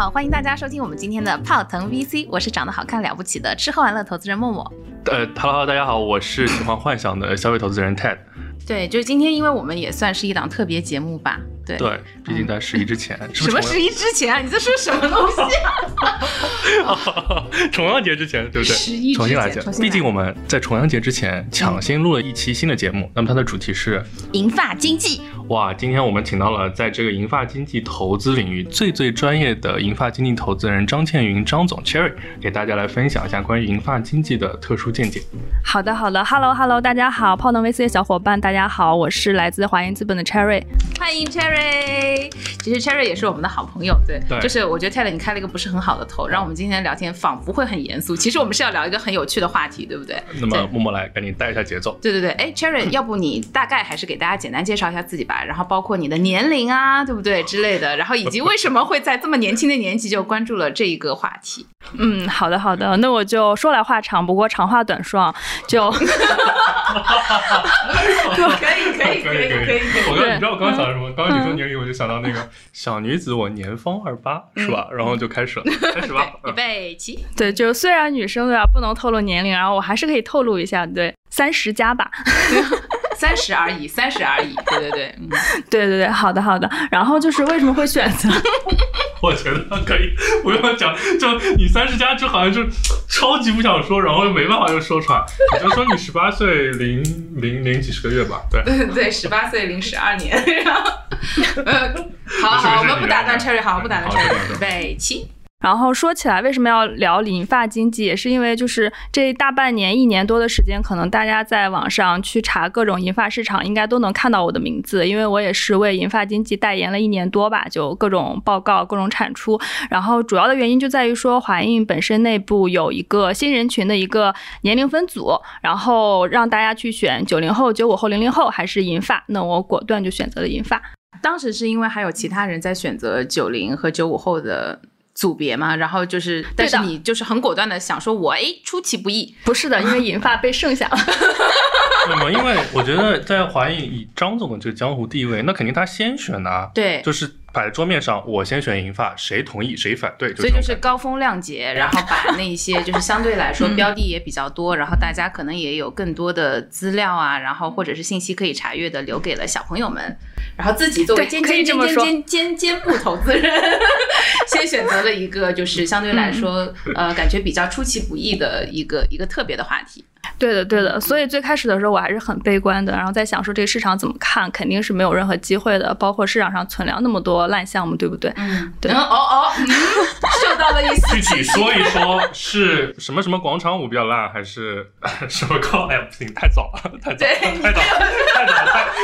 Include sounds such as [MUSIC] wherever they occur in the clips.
好，欢迎大家收听我们今天的泡腾 VC，我是长得好看了不起的吃喝玩乐投资人默默。呃哈喽，大家好，我是喜欢幻想的消费投资人 Ted。对，就是今天，因为我们也算是一档特别节目吧。对，对，毕竟在十一之前，是什么十一之前啊？你在说什么东西啊？[LAUGHS] 重阳节之前，对不对？十一重新来讲，毕竟我们在重阳节之前抢先录了一期新的节目，那么它的主题是银发经济。哇，今天我们请到了在这个银发经济投资领域最最专业的银发经济投资人张倩云张总 Cherry，给大家来分享一下关于银发经济的特殊见解。好的，好的，Hello Hello，大家好，泡腾 VC 的小伙伴，大家好，我是来自华银资本的 Cherry，欢迎 Cherry。其实 Cherry 也是我们的好朋友，对，对就是我觉得 Ted 你开了一个不是很好的头，让我们今天聊天仿佛会很严肃，其实我们是要聊一个很有趣的话题，对不对？那么默默来赶紧带一下节奏。对对对，哎，Cherry，要不你大概还是给大家简单介绍一下自己吧，然后包括你的年龄啊，对不对之类的，然后以及为什么会在这么年轻的年纪就关注了这一个话题。嗯，好的好的，那我就说来话长，不过长话短说，啊，就 [LAUGHS] [LAUGHS] 可以可以可以可以，我刚对你知道我刚刚想到什么？刚刚你说年龄，我就想到那个小女子，我年方二八，是吧？然后就开始了，开始吧。[LAUGHS] 预备起。对，就虽然女生对吧不能透露年龄，然后我还是可以透露一下，对，三十加吧。[LAUGHS] 三十而已，三十而已。对对对，嗯，[LAUGHS] 对对对，好的好的，然后就是为什么会选择？[LAUGHS] 我觉得可以不用讲，就你三十加就好像就超级不想说，然后又没办法又说出来，你就说你十八岁零零零几十个月吧，对。对，十八岁零十二年，然后，呃，好好，我们不打断 Cherry，好，不打断 Cherry，预备起。然后说起来，为什么要聊银发经济，也是因为就是这大半年、一年多的时间，可能大家在网上去查各种银发市场，应该都能看到我的名字，因为我也是为银发经济代言了一年多吧，就各种报告、各种产出。然后主要的原因就在于说，华印本身内部有一个新人群的一个年龄分组，然后让大家去选九零后、九五后、零零后还是银发，那我果断就选择了银发。当时是因为还有其他人在选择九零和九五后的组别嘛，然后就是，但是你就是很果断的想说，我哎出其不意，不是的，[LAUGHS] 因为银发被剩下了。[LAUGHS] 那么，因为我觉得在华谊以张总的这个江湖地位，那肯定他先选的啊，对，就是摆在桌面上，我先选银发，谁同意谁反对，所以就是高风亮节，然后把那些就是相对来说标的也比较多，然后大家可能也有更多的资料啊，然后或者是信息可以查阅的，留给了小朋友们，然后自己作为对可以尖尖尖这么说。尖尖尖尖部投资人，先选择了一个就是相对来说呃感觉比较出其不意的一个一个特别的话题。对的，对的。所以最开始的时候我还是很悲观的，然后在想说这个市场怎么看，肯定是没有任何机会的。包括市场上存量那么多烂项目，对不对？嗯，对哦哦，嗯，嗅 [LAUGHS] 到了一丝具体说一说是什么什么广场舞比较烂，还是 [LAUGHS] 什么高？哎呀，不行，太早了，太早了，太早了，太早了，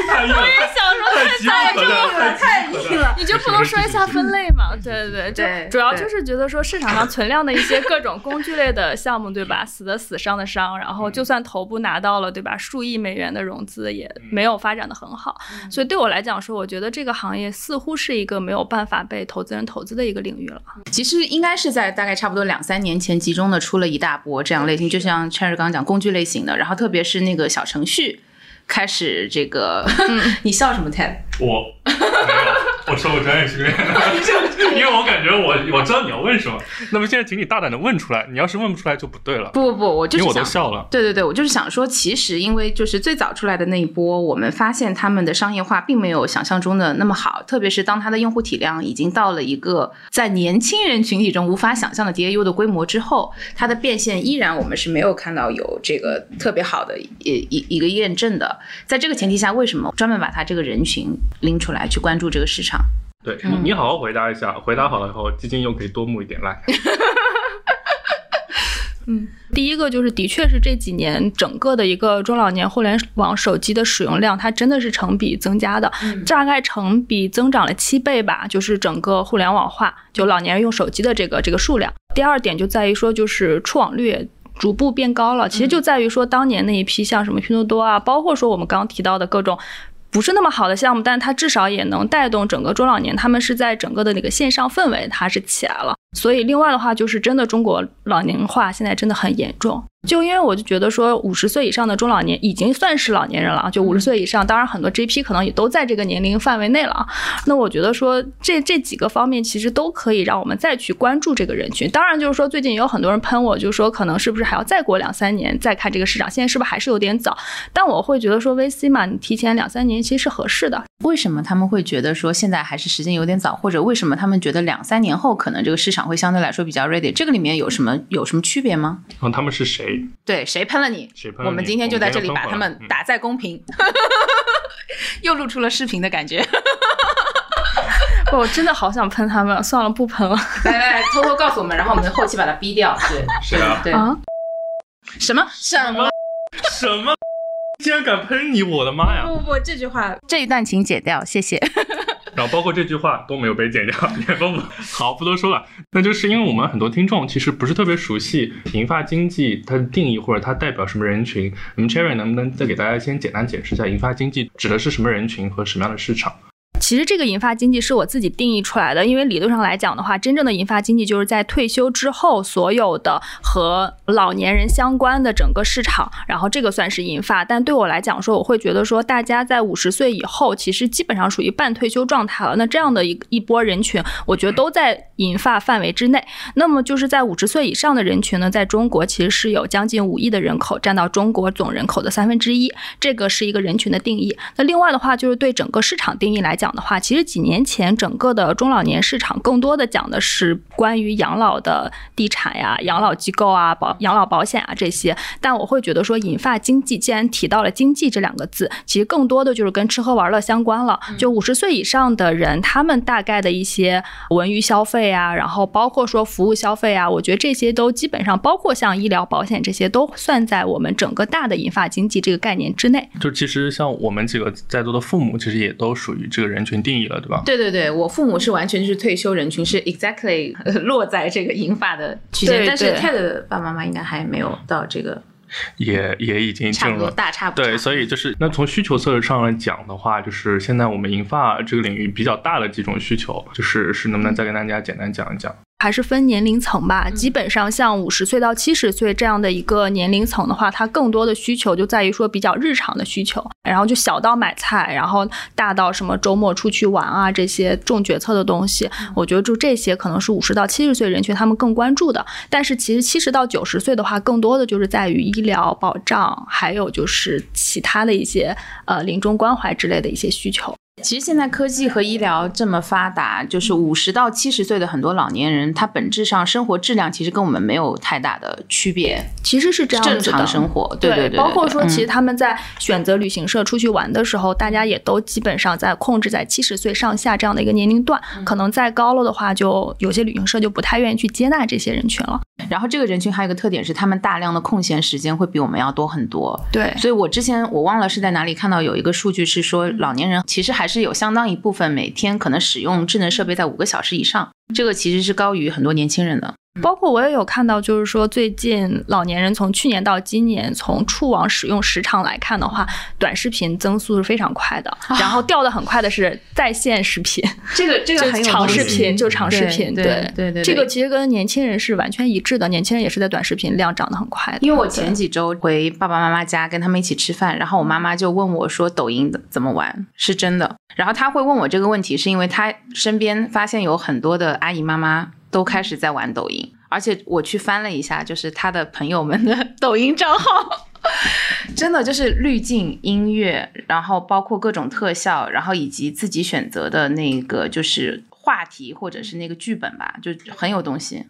太太硬了，想说太激太硬动了，了，太硬了。你就不能说一下分类吗？对对对就主要就是觉得说市场上存量的一些各种工具类的项目，对吧？死的死，伤的伤，然后就算头部拿到了，对吧？数亿美元的融资也没有发展的很好，所以对我来讲说，我觉得这个行业似乎是一个没有办法被投资人投资的一个领域了。其实应该是在大概差不多两三年前集中的出了一大波这样类型，就像 Cherry 刚刚讲工具类型的，然后特别是那个小程序开始这个，[LAUGHS] 你笑什么 Ted？我没有，我说我专业训练的，[LAUGHS] 因为我感觉我我知道你要问什么，那么现在请你大胆的问出来，你要是问不出来就不对了，不不不，我就因为我都是想。笑了。对对对，我就是想说，其实因为就是最早出来的那一波，我们发现他们的商业化并没有想象中的那么好，特别是当它的用户体量已经到了一个在年轻人群体中无法想象的 DAU 的规模之后，它的变现依然我们是没有看到有这个特别好的一一一个验证的。在这个前提下，为什么专门把它这个人群拎出来去关注这个市场？对你，你好好回答一下，回答好了以后，基金又可以多募一点来。[LAUGHS] 嗯，第一个就是，的确是这几年整个的一个中老年互联网手机的使用量，它真的是成比增加的，大概成比增长了七倍吧。就是整个互联网化，就老年人用手机的这个这个数量。第二点就在于说，就是触网率逐步变高了。其实就在于说，当年那一批像什么拼多多啊，包括说我们刚刚提到的各种。不是那么好的项目，但它至少也能带动整个中老年，他们是在整个的那个线上氛围，它是起来了。所以另外的话，就是真的中国老龄化现在真的很严重。就因为我就觉得说，五十岁以上的中老年已经算是老年人了，就五十岁以上，当然很多 GP 可能也都在这个年龄范围内了。那我觉得说，这这几个方面其实都可以让我们再去关注这个人群。当然，就是说最近也有很多人喷我，就说可能是不是还要再过两三年再看这个市场，现在是不是还是有点早？但我会觉得说，VC 嘛，你提前两三年其实是合适的。为什么他们会觉得说现在还是时间有点早，或者为什么他们觉得两三年后可能这个市场会相对来说比较 ready？这个里面有什么有什么区别吗？然后他们是谁？对，谁喷了你？谁喷了你我们今天就在这里把他们打在公屏，[LAUGHS] 又露出了视频的感觉。[LAUGHS] 我真的好想喷他们，算了，不喷了。来来来，偷偷告诉我们，然后我们后期把它逼掉。对，[LAUGHS] 是啊？对，啊，什么什么？什么？竟然敢喷你！我的妈呀！不不不，这句话这一段请剪掉，谢谢。然后包括这句话都没有被剪掉，[LAUGHS] 也不不好，不多说了。那就是因为我们很多听众其实不是特别熟悉银发经济它的定义或者它代表什么人群。那么 Cherry 能不能再给大家先简单解释一下银发经济指的是什么人群和什么样的市场？其实这个银发经济是我自己定义出来的，因为理论上来讲的话，真正的银发经济就是在退休之后所有的和老年人相关的整个市场，然后这个算是银发。但对我来讲说，我会觉得说，大家在五十岁以后，其实基本上属于半退休状态了。那这样的一一波人群，我觉得都在银发范围之内。那么就是在五十岁以上的人群呢，在中国其实是有将近五亿的人口，占到中国总人口的三分之一，这个是一个人群的定义。那另外的话，就是对整个市场定义来讲的话，其实几年前整个的中老年市场更多的讲的是关于养老的地产呀、养老机构啊、保养老保险啊这些。但我会觉得说，银发经济既然提到了经济这两个字，其实更多的就是跟吃喝玩乐相关了。就五十岁以上的人，他们大概的一些文娱消费啊，然后包括说服务消费啊，我觉得这些都基本上包括像医疗保险这些，都算在我们整个大的银发经济这个概念之内。就其实像我们几个在座的父母，其实也都属于这个人群定义了，对吧？对对对，我父母是完全就是退休人群，是 exactly 呃落在这个银发的区间，对但是 Ted 的爸爸妈妈应该还没有到这个也也已经差不多进入了。大差不多。对，所以就是那从需求侧上来讲的话，就是现在我们银发这个领域比较大的几种需求，就是是能不能再跟大家简单讲一讲？还是分年龄层吧，基本上像五十岁到七十岁这样的一个年龄层的话，它更多的需求就在于说比较日常的需求，然后就小到买菜，然后大到什么周末出去玩啊这些重决策的东西，我觉得就这些可能是五十到七十岁人群他们更关注的。但是其实七十到九十岁的话，更多的就是在于医疗保障，还有就是其他的一些呃临终关怀之类的一些需求。其实现在科技和医疗这么发达，就是五十到七十岁的很多老年人，他本质上生活质量其实跟我们没有太大的区别，其实是这样子的正常生活。对对对，包括说，嗯其实他们在选择旅行社出去玩的时候，大家也都基本上在控制在七十岁上下这样的一个年龄段。嗯可能再高了的话，就有些旅行社就不太愿意去接纳这些人群了。然后这个人群还有一个特点是，他们大量的空闲时间会比我们要多很多。对所以我之前我忘了是在哪里看到有一个数据是说，老年人其实还是有相当一部分每天可能使用智能设备在五个小时以上，这个其实是高于很多年轻人的。包括我也有看到，就是说最近老年人从去年到今年，从触网使用时长来看的话，短视频增速是非常快的，然后掉的很快的是在线视频，这个这就长视频，就长视频，对对。对对，这个其实跟年轻人是完全一致的，年轻人也是在短视频量涨得很快的。因为我前几周回爸爸妈妈家跟他们一起吃饭，然后我妈妈就问我说抖音怎么玩，是真的。然后她会问我这个问题，是因为她身边发现有很多的阿姨妈妈都开始在玩抖音，而且我去翻了一下，就是他的朋友们的抖音账号。[LAUGHS] 真的就是滤镜、音乐，然后包括各种特效，然后以及自己选择的那个就是话题或者是那个剧本吧，就很有东西。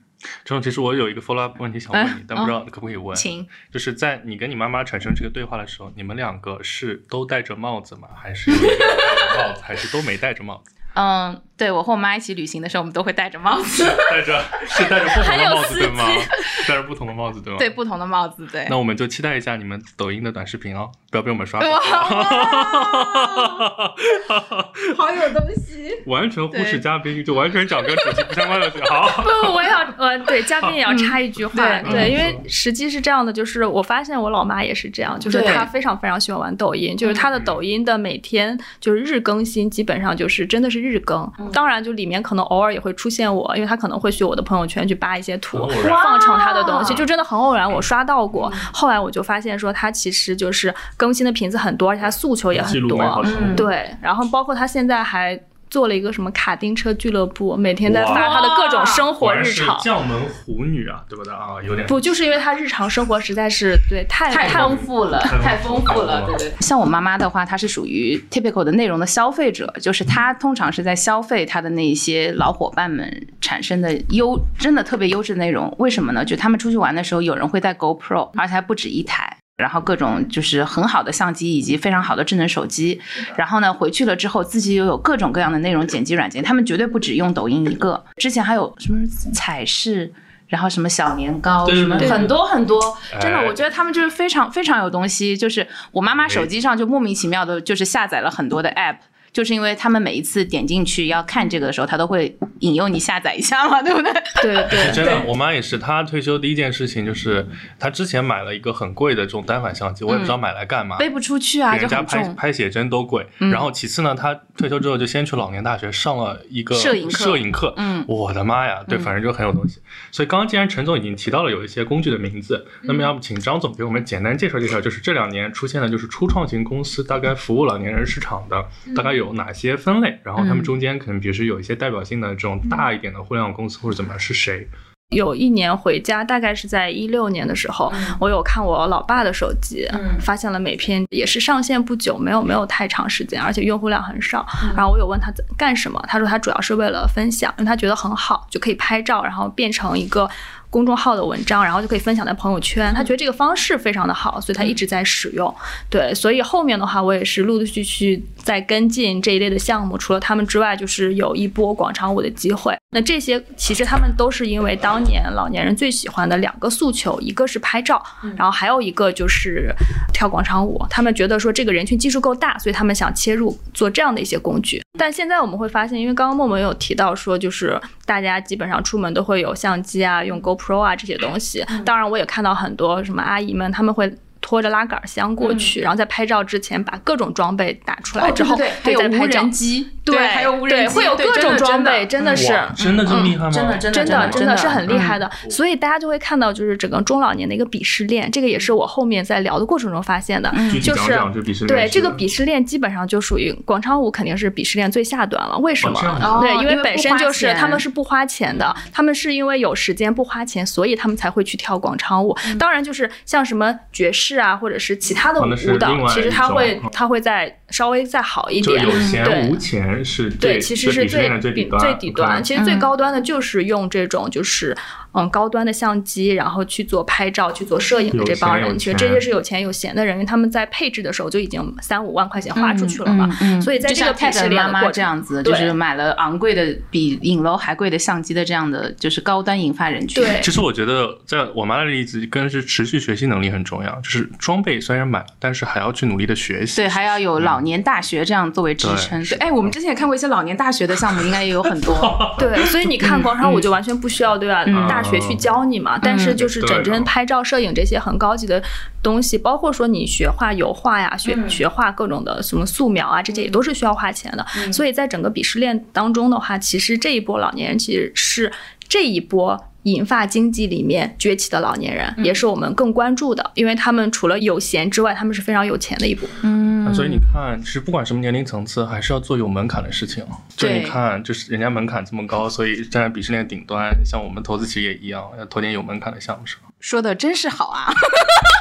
这种其实我有一个 follow up [LAUGHS] 问题想问你，嗯但不知道可不可以问。请就是在你跟你妈妈产生这个对话的时候，你们两个是都戴着帽子吗？还是 [LAUGHS] 帽子，还是都没戴着帽子？嗯，对我和我妈一起旅行的时候，我们都会戴着帽子，戴着是戴着不同的帽子对吗？戴着不同的帽子对吗？对。不同的帽子，对。那我们就期待一下你们抖音的短视频哦，不要被我们刷哇到。好有东西。[LAUGHS] 完全忽视嘉宾，就完全讲跟主题不相关的事。好，不，我也要呃，对嘉宾也要插一句话，嗯对，嗯因为实际是这样的，就是我发现我老妈也是这样，就是她非常非常喜欢玩抖音，就是她的抖音的每天就是日更新，基本上就是真的是日更。当然，就里面可能偶尔也会出现我，因为他可能会去我的朋友圈去扒一些图放成他的东西，就真的很偶然，我刷到过。后来我就发现说，他其实就是更新的频次很多，而且他诉求也很多。对，然后包括他现在还做了一个什么卡丁车俱乐部，每天在发他的各种生活日常。将门虎女啊，对不对啊？有点不，就是因为他日常生活实在是对太太太丰富了，太丰富了，对对。像我妈妈的话，她是属于 typical 的内容的消费者，就是她通常是在消费她的那一些老伙伴们产生的优，真的特别优质的内容。为什么呢？就他们出去玩的时候，有人会带 GoPro，而且还不止一台。然后各种就是很好的相机以及非常好的智能手机，然后呢回去了之后自己又有各种各样的内容剪辑软件，他们绝对不只用抖音一个，之前还有什么彩视，然后什么小年糕，什么很多很多，真的哎我觉得他们就是非常非常有东西，就是我妈妈手机上就莫名其妙的就是下载了很多的 app。就是因为他们每一次点进去要看这个的时候，他都会引诱你下载一下嘛，[LAUGHS] 对不对？对对真的，我妈也是，她退休第一件事情就是，她之前买了一个很贵的这种单反相机，我也不知道买来干嘛。背不出去啊，给人家。拍拍写真都贵，嗯然后其次呢，她退休之后就先去老年大学上了一个摄影课摄影课，嗯我的妈呀，对，嗯反正就很有东西。所以刚刚既然陈总已经提到了有一些工具的名字，那么要不请张总给我们简单介绍介绍，就是这两年出现的就是初创型公司大概服务老年人市场的大概有哪些分类，然后他们中间可能比如说有一些代表性的这种大一点的互联网公司或者怎么样是谁？有一年回家，大概是在一六年的时候，我有看我老爸的手机，嗯发现了每篇也是上线不久，没有没有太长时间，而且用户量很少。然后我有问他怎干什么，他说他主要是为了分享，因为他觉得很好，就可以拍照，然后变成一个。公众号的文章，然后就可以分享在朋友圈。他觉得这个方式非常的好，所以他一直在使用。对，所以后面的话，我也是陆陆续续在跟进这一类的项目。除了他们之外，就是有一波广场舞的机会。那这些其实他们都是因为当年老年人最喜欢的两个诉求，一个是拍照，然后还有一个就是跳广场舞。他们觉得说这个人群基数够大，所以他们想切入做这样的一些工具。但现在我们会发现，因为刚刚默默有提到说，就是大家基本上出门都会有相机啊，用 GoPro 啊这些东西。当然，我也看到很多什么阿姨们，他们会。拖着拉杆箱过去，然后在拍照之前把各种装备打出来之后，哦对对对，还有无人。机，对，还有无人对，机，会有各种装备，真的是。真的这么厉害吗？真的真的真的真的是很厉害的，嗯所以大家就会看到，就是整个中老年的一个鄙视链，这个也是我后面在聊的过程中发现的，就是对这个鄙视链基本上就属于广场舞，肯定是鄙视链最下端了。为什么？对，因为为本身就是他们是不花钱的，他们是因为有时间不花钱，所以他们才会去跳广场舞。当然，就是像什么爵士啊，或者是其他的舞蹈其实它会嗯它会再稍微再好一点。有无钱是对，其实是最最底端，最底端。其实最嗯高端的就是用这种就是嗯高端的相机，然后去做拍照、去做摄影的这帮人其实这些是有钱有闲的人，因为他们在配置的时候就已经三五万块钱花出去了嘛。嗯嗯嗯所以在就像这个配置里面妈妈这样子，就是买了昂贵的比影楼还贵的相机的这样的，就是高端引发人群。对其实我觉得，在我妈的例子，跟是持续学习能力很重要。就是装备虽然买了，但是还要去努力的学习。对，还要有老年大学这样作为支撑。对对，哎，我们之前也看过一些老年大学的项目，应该也有很多。[LAUGHS] 对，所以你看广场舞就完全不需要对吧？嗯大学去教你嘛，但是就是对整真拍照、摄影这些很高级的东西，包括说你学画油画呀、学学画各种的什么素描啊，这些也都是需要花钱的。所以在整个鄙视链当中的话，其实这一波老年人其实是这一波。银发经济里面崛起的老年人，也是我们更关注的，因为他们除了有闲之外，他们是非常有钱的一波。嗯，所以你看，其实不管什么年龄层次，还是要做有门槛的事情。就你看，就是人家门槛这么高，所以站在鄙视链顶端，像我们投资企业也一样，要投点有门槛的项目是吧？说的真是好啊！[LAUGHS] [LAUGHS] [LAUGHS]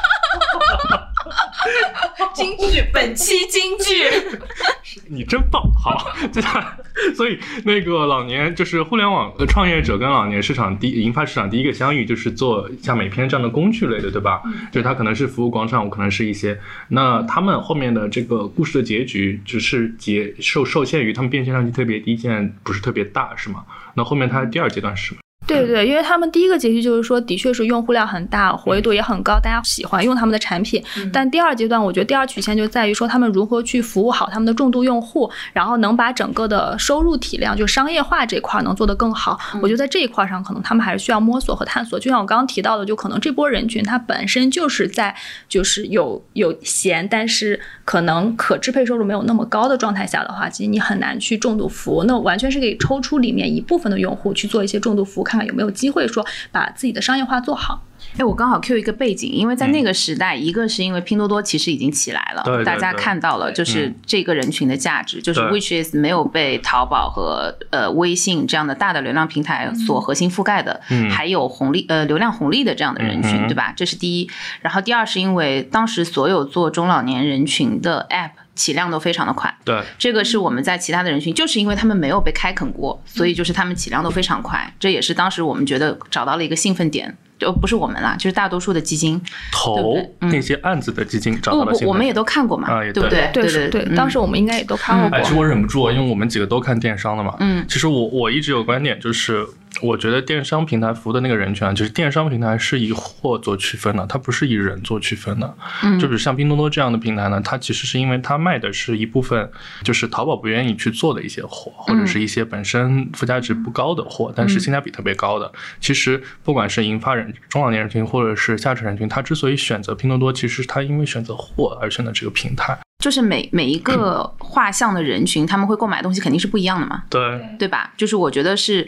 [LAUGHS] 京剧，本期京剧。[LAUGHS] 你真棒，好，接下来，所以那个老年就是互联网创业者跟老年市场第银发市场第一个相遇，就是做像美篇这样的工具类的，对吧？就是它可能是服务广场舞，可能是一些，那他们后面的这个故事的结局，只是结受受限于他们变现量级特别低，现在不是特别大，是吗？那后面它第二阶段是什么？对对，因为他们第一个结局就是说，的确是用户量很大，活跃度也很高，大家喜欢用他们的产品。但第二阶段，我觉得第二曲线就在于说，他们如何去服务好他们的重度用户，然后能把整个的收入体量，就商业化这块能做得更好。我觉得在这一块上，可能他们还是需要摸索和探索。就像我刚刚提到的，就可能这波人群他本身就是在就是有有闲，但是可能可支配收入没有那么高的状态下的话，其实你很难去重度服务。那完全是可以抽出里面一部分的用户去做一些重度服务，看看有没有机会说把自己的商业化做好。哎，我刚好 Q 一个背景，因为在那个时代，一个是因为拼多多其实已经起来了，对对大家看到了就是这个人群的价值，就是 which is 没有被淘宝和呃微信这样的大的流量平台所核心覆盖的，嗯。还有红利呃流量红利的这样的人群，嗯对吧？这是第一。然后第二是因为当时所有做中老年人群的 app 起量都非常的快，对，这个是我们在其他的人群，就是因为他们没有被开垦过，所以就是他们起量都非常快。这也是当时我们觉得找到了一个兴奋点，就不是我们啦，就是大多数的基金。投那些案子的基金找不到了新不，我们也都看过嘛，对不对？对对对，嗯当时我们应该也都看过哎，其实。我忍不住，因为我们几个都看电商的嘛。嗯其实我我一直有观点，就是我觉得电商平台服务的那个人群啊，就是电商平台是以货做区分的，它不是以人做区分的。嗯就比如像拼多多这样的平台呢，它其实是因为它卖的是一部分就是淘宝不愿意去做的一些货，或者是一些本身附加值不高的货，但是性价比特别高的。其实不管是银发人、中老年人群，或者是下沉人群，他之所以选择拼多多，其实他因为选择货而选择这个平台。就是每每一个画像的人群，他们会购买的东西肯定是不一样的嘛，对，对吧？就是我觉得是。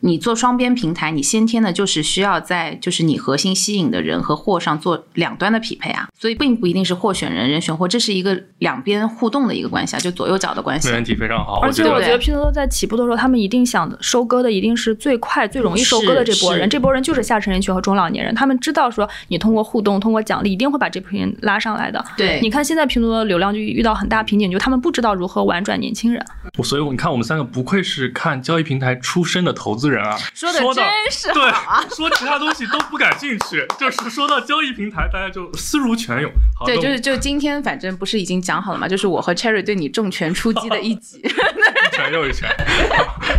你做双边平台，你先天的就是需要在就是你核心吸引的人和货上做两端的匹配啊，所以并不一定是货选人，人选货，这是一个两边互动的一个关系啊，就左右脚的关系没。问题，非常好。而且我觉得拼多多在起步的时候，他们一定想收割的一定是最快、最容易收割的这波人。这波人就是下沉人群和中老年人，他们知道说你通过互动、通过奖励，一定会把这批人拉上来的。对你看现在拼多多的流量就遇到很大瓶颈，就他们不知道如何玩转年轻人。所以你看，我们三个不愧是看交易平台出身的投资人啊，说的真是对好啊，[LAUGHS] 说其他东西都不感兴趣，就是说到交易平台，大家就思如泉涌。好对，就是就今天反正不是已经讲好了嘛，就是我和 Cherry 对你重拳出击的一集。一拳又一拳。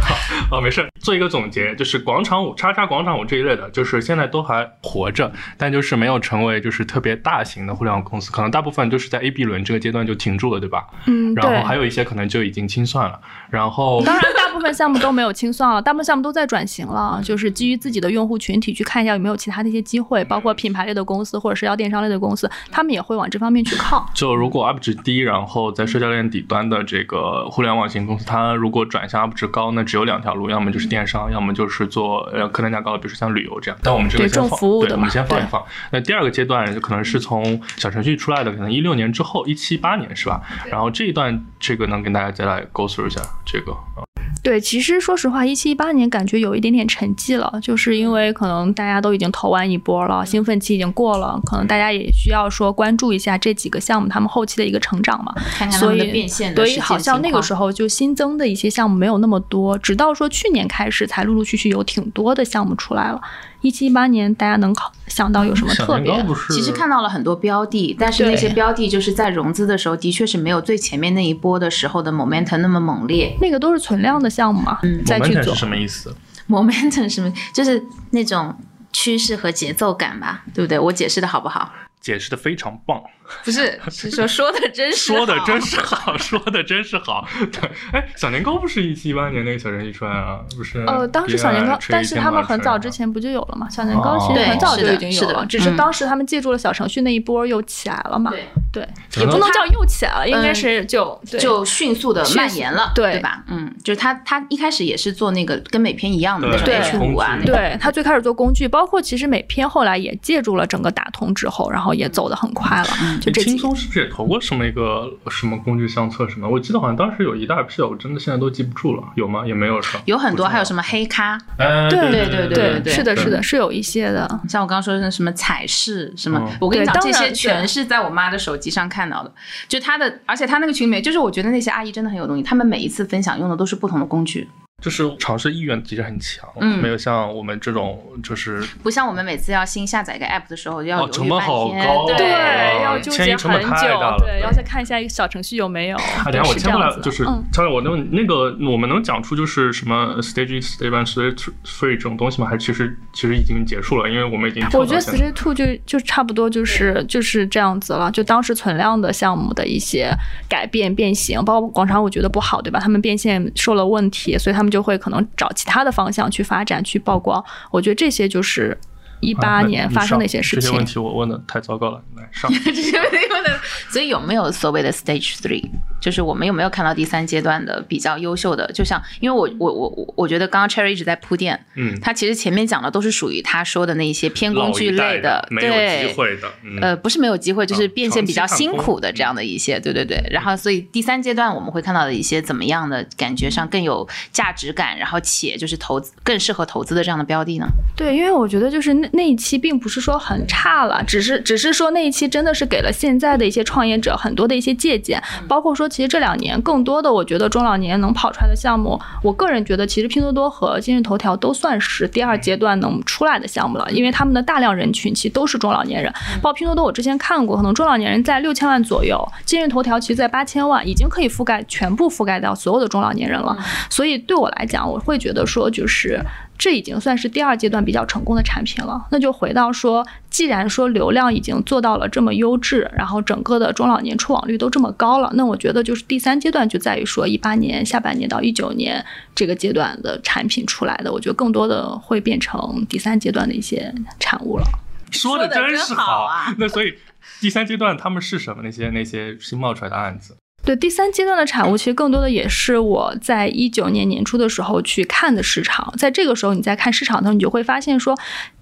好，好没事。做一个总结，就是广场舞、叉叉广场舞这一类的，就是现在都还活着，但就是没有成为就是特别大型的互联网公司，可能大部分都是在 A、B 轮这个阶段就停住了，对吧？嗯，然后对。还有一些可能就已经清算了，然后当然，大部分项目都没有清算了，大部分项目都在转型了，就是基于自己的用户群体去看一下有没有其他的一些机会，包括品牌类的公司或者社交电商类的公司，他们也会往这方面去靠。就如果 UP 值低，然后在社交链底端的这个互联网型公司，它如果转向 UP 值高，那只有两条路，要么就是电商，要么就是做呃客单价高的，比如说像旅游这样。但我们这个先放，对，我们先放一放。那第二个阶段就可能是从小程序出来的，可能一六年之后，一七八年是吧？然后这一段这个能跟大家再来 go through 一下这个。啊对，其实说实话，一七一八年感觉有一点点沉寂了，就是因为可能大家都已经投完一波了，兴奋期已经过了，可能大家也需要说关注一下这几个项目他们后期的一个成长嘛。看看所以变现的所以好像那个时，候就新增的一些项目没有那么多，直到说去年开始才陆陆续续有挺多的项目出来了。一七一八年大家能考想到有什么特别？其实看到了很多标的，但是那些标的就是在融资的时候，的确是没有最前面那一波的时候的 momentum 那么猛烈。那个都是存量的项目嘛，嗯再去 momentum 做是。什么意思？momentum 什么就是那种趋势和节奏感吧，对不对？我解释的好不好？解释的非常棒。[LAUGHS] 不是，是说说的真是说的好真是好，说的真是好。对，哎，小年糕不是一七一八年那个小程序出来啊？不是？呃，当时小年糕，但是他们很早之前不就有了嘛？小年糕其实很早就已经有了，是的只是嗯当时他们借助了小程序那一波又起来了嘛。对，对，也不能叫又起来了，应该是就对就迅速的蔓延了，对对吧？嗯，就是他他一开始也是做那个跟美篇一样的那种 H 五啊，对他最开始做工具，包括其实美篇后来也借助了整个打通之后，然后也走得很快了。就这轻松是不是也投过什么一个什么工具相册什么？我记得好像当时有一大批，我真的现在都记不住了，有吗？也没有是吧？有很多，还有什么？黑咖，哎，对对对对对是的，是的，是有一些的。像我刚刚说的什么彩饰什么，嗯我跟你讲，这些全是在我妈的手机上看到的。就她的，而且她那个群里面，就是我觉得那些阿姨真的很有东西，她们每一次分享用的都是不同的工具，就是尝试意愿其实很强，嗯没有像我们这种就是不像我们每次要新下载一个 app 的时候要成本好天，高对对，要纠结很久太大了，对，要再看一下一个小程序有没有。啊，对等下我签过来，就是嗯超越我那那个我们能讲出就是什么 stage stage one stage three 这种东西吗？还是其实其实已经结束了，因为我们已经我觉得 Stage Two 就就差不多就是就是这样子了，就当时存量的项目的一些改变变形，包括广场舞觉得不好，对吧？他们变现受了问题，所以他们就会可能找其他的方向去发展去曝光。我觉得这些就是一啊八年发生的一些事情这些问。题我问的太糟糕了，来上。[LAUGHS] 这些问题问的。所以有没有所谓的 stage three？就是我们有没有看到第三阶段的比较优秀的？就像因为我我我我我觉得刚刚 Cherry 一直在铺垫，嗯，他其实前面讲的都是属于他说的那一些偏工具类老一代没有对机会的，嗯，呃，不是没有机会，就是嗯变现比较辛苦的这样的一些，对对对。然后，所以第三阶段我们会看到的一些怎么样的感觉上更有价值感，然后且就是投资更适合投资的这样的标的呢？对，因为我觉得就是那那一期并不是说很差了，只是只是说那一期真的是给了现在的一些创业者很多的一些借鉴，包括说其实这两年更多的我觉得中老年能跑出来的项目，我个人觉得其实拼多多和今日头条都算是第二阶段能出来的项目了，因为他们的大量人群其实都是中老年人，包括拼多多我之前看过，可能中老年人在六千万左右，今日头条其实在八千万，已经可以覆盖全部覆盖到所有的中老年人了，所以对我来讲，我会觉得说就是。这已经算是第二阶段比较成功的产品了。那就回到说，既然说流量已经做到了这么优质，然后整个的中老年触网率都这么高了，那我觉得就是第三阶段就在于说，一八年下半年到一九年这个阶段的产品出来的，我觉得更多的会变成第三阶段的一些产物了。说的真是好啊 [LAUGHS] 那所以第三阶段他们是什么？那些那些新冒出来的案子，对第三阶段的产物，其实更多的也是我在一九年年初的时候去看的市场。在这个时候，你在看市场的时候，你就会发现说，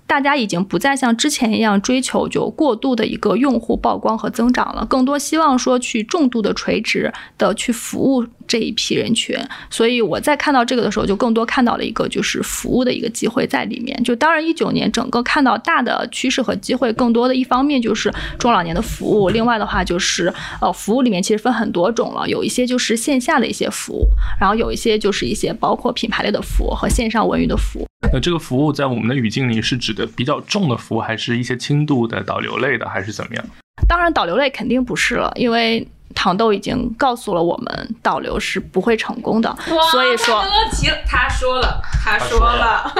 大家已经不再像之前一样追求就过度的一个用户曝光和增长了，更多希望说去重度的垂直的去服务这一批人群。所以我在看到这个的时候，就更多看到了一个就是服务的一个机会在里面。就当然一九年整个看到大的趋势和机会，更多的一方面就是中老年的服务，另外的话就是呃服务里面其实分很多种了，有一些就是线下的一些服务，然后有一些就是一些包括品牌类的服务和线上文娱的服务。那这个服务在我们的语境里是指的比较重的服务，还是一些轻度的导流类的，还是怎么样？当然，导流类肯定不是了，因为糖豆已经告诉了我们，导流是不会成功的。所以说，提了，他说了，他说了，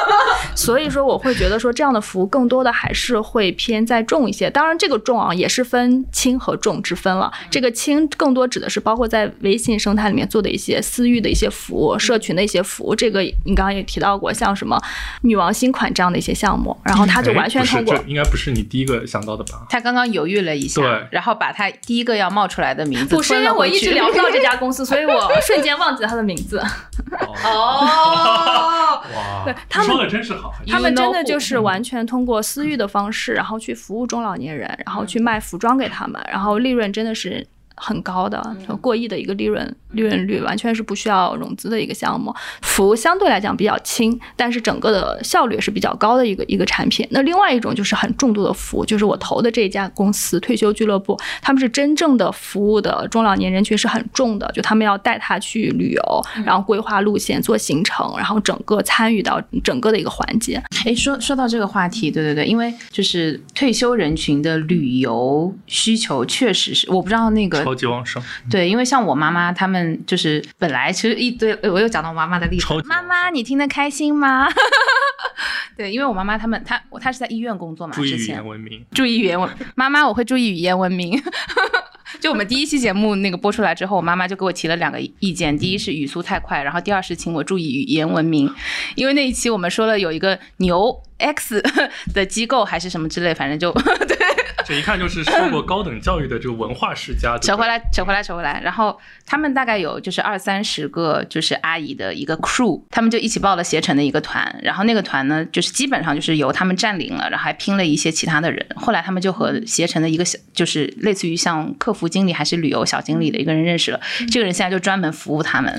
[LAUGHS] 所以说我会觉得说这样的服务更多的还是会偏在重一些。当然，这个重啊也是分轻和重之分了。这个轻更多指的是包括在微信生态里面做的一些私域的一些服务、社群的一些服务。这个你刚刚也提到过，像什么女王新款这样的一些项目，然后他就完全通过这应该不是你第一个想到的吧？他刚刚犹豫了一下，对然后把他第一个要冒出来的名字不是因为我一直聊不到这家公司，所以我 [LAUGHS] 瞬间忘记了它的名字。哦，哇，对他们说的真是好，他们真的就是完全通过私域的方式，然后去服务中老年人，然后去卖服装给他们，然后利润真的是很高的，过亿的一个利润利润率，完全是不需要融资的一个项目。服务相对来讲比较轻，但是整个的效率是比较高的一个一个产品。那另外一种就是很重度的服务，就是我投的这一家公司退休俱乐部，他们是真正的服务的中老年人群是很重的，就他们要带他去旅游，然后规划路线、做行程，然后整个参与到整个的一个环节。哎，说说到这个话题，对对对，因为就是退休人群的旅游需求确实是，我不知道那个超级旺盛，对，因为像我妈妈他们就是本来其实一堆，呃我又讲到我妈妈的例子妈妈你听得开心吗？[LAUGHS] 对，因为我妈妈他们她她是在医院工作嘛，注意语之前言文明。注意语言文，妈妈我会注意语言文明。就我们第一期节目那个播出来之后，我妈妈就给我提了两个意见，第一是语速太快，然后第二是请我注意语言文明，因为那一期我们说了有一个牛 X [LAUGHS] 的机构还是什么之类，反正就 [LAUGHS] 对。这一看就是受过高等教育的这个文化世家。扯回来，扯回来，扯回来。然后他们大概有就是二三十个就是阿姨的一个 crew，他们就一起报了携程的一个团。然后那个团呢，就是基本上就是由他们占领了，然后还拼了一些其他的人。后来他们就和携程的一个小，就是类似于像客服经理还是旅游小经理的一个人认识了。这个人现在就专门服务他们，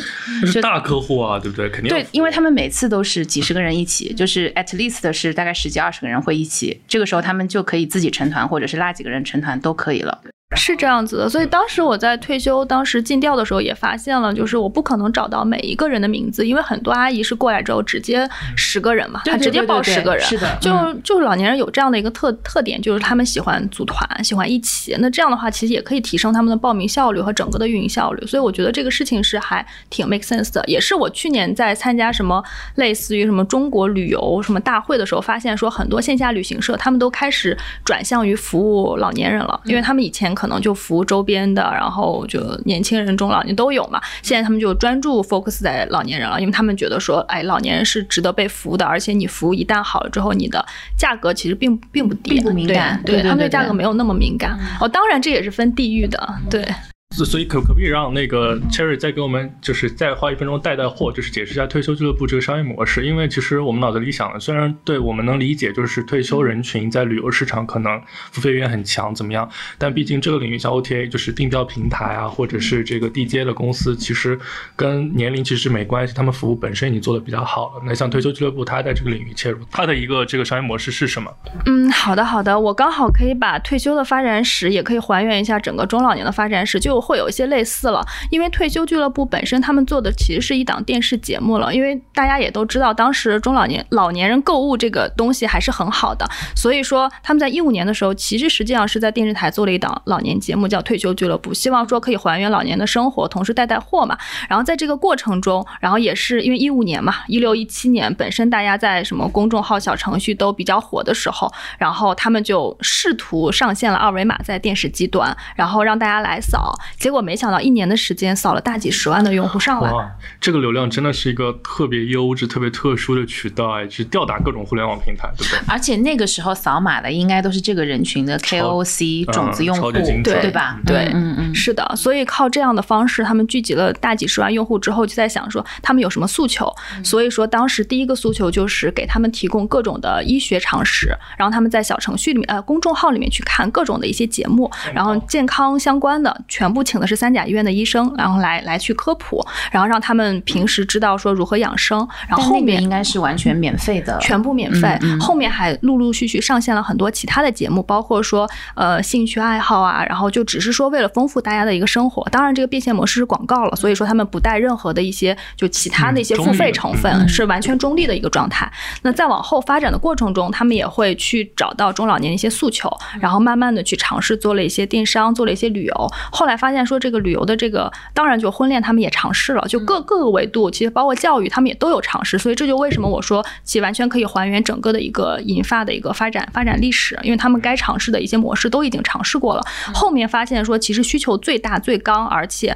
是大客户啊，对不对？肯定对，因为他们每次都是几十个人一起，[LAUGHS] 就是 at least 是大概十几二十个人会一起。这个时候他们就可以自己成团，或者是拉几个人成团都可以了。是这样子的，所以当时我在退休，当时尽调的时候也发现了，就是我不可能找到每一个人的名字，因为很多阿姨是过来之后直接十个人嘛，她直接报十个人，是的，就就老年人有这样的一个特特点，就是他们喜欢组团，喜欢一起，那这样的话其实也可以提升他们的报名效率和整个的运营效率，所以我觉得这个事情是还挺 make sense 的，也是我去年在参加什么类似于什么中国旅游什么大会的时候，发现说很多线下旅行社他们都开始转向于服务老年人了，因为他们以前可能就服务周边的，然后就年轻人、中老年都有嘛。现在他们就专注 focus 在老年人了，因为他们觉得说，哎，老年人是值得被服务的，而且你服务一旦好了之后，你的价格其实并并不低，并不敏感，对他们对价格没有那么敏感。哦，当然这也是分地域的，对。所以可可不可以让那个 Cherry 再给我们就是再花一分钟带带货，就是解释一下退休俱乐部这个商业模式？因为其实我们脑子里想的，虽然对我们能理解，就是退休人群在旅游市场可能付费意愿很强，怎么样？但毕竟这个领域像 OTA 就是定标平台啊，或者是这个地接的公司，其实跟年龄其实没关系，他们服务本身已经做的比较好了。那像退休俱乐部，它在这个领域切入，它的一个这个商业模式是什么？嗯，好的好的，我刚好可以把退休的发展史，也可以还原一下整个中老年的发展史，就会有一些类似了。因为退休俱乐部本身他们做的其实是一档电视节目了，因为大家也都知道，当时中老年老年人购物这个东西还是很好的，所以说他们在一五年的时候，其实实际上是在电视台做了一档老年节目，叫《退休俱乐部》，希望说可以还原老年的生活，同时带带货嘛。然后在这个过程中，然后也是因为一五年嘛，一六一七年本身大家在什么公众号、小程序都比较火的时候，然后他们就试图上线了二维码在电视机端，然后让大家来扫，结果没想到一年的时间扫了大几十万的用户上来。哇，这个流量真的是一个特别优质、特别特殊的渠道哎，去吊打各种互联网平台，对不对？而且那个时候扫码的应该都是这个人群的 KOC 种子用户，对对吧？对，嗯嗯，是的，所以靠这样的方式，他们聚集了大几十万用户之后，就在想说他们有什么诉求。所以说当时第一个诉求就是给他们提供各种的医学常识，然后他们在小程序里面、呃公众号里面去看各种的一些节目，然后健康相关的全部请的是三甲医院的医生，然后来来去科普，然后让他们平时知道说如何养生。然后后面应该是完全免费的，全部免费。后面还陆陆续续上线了很多其他的节目，包括说呃兴趣爱好啊，然后就只是说为了丰富大家的一个生活。当然，这个变现模式是广告了，所以说他们不带任何的一些就其他的一些付费成分，是完全中立的一个状态。那再往后发展的过程中，他们也会去找到中老年的一些诉求，然后慢慢的去尝试做了一些电商，做了一些旅游。后来发现说这个旅游的这个，当然就婚恋他们也尝试了，就各各个维度，其实包括教育他们也都有尝试。所以这就为什么我说其实完全可以还原整个的一个银发的一个发展发展历史，因为他们该尝试的一些模式都已经尝试过了。后面发现说其实需求最大最刚，而且。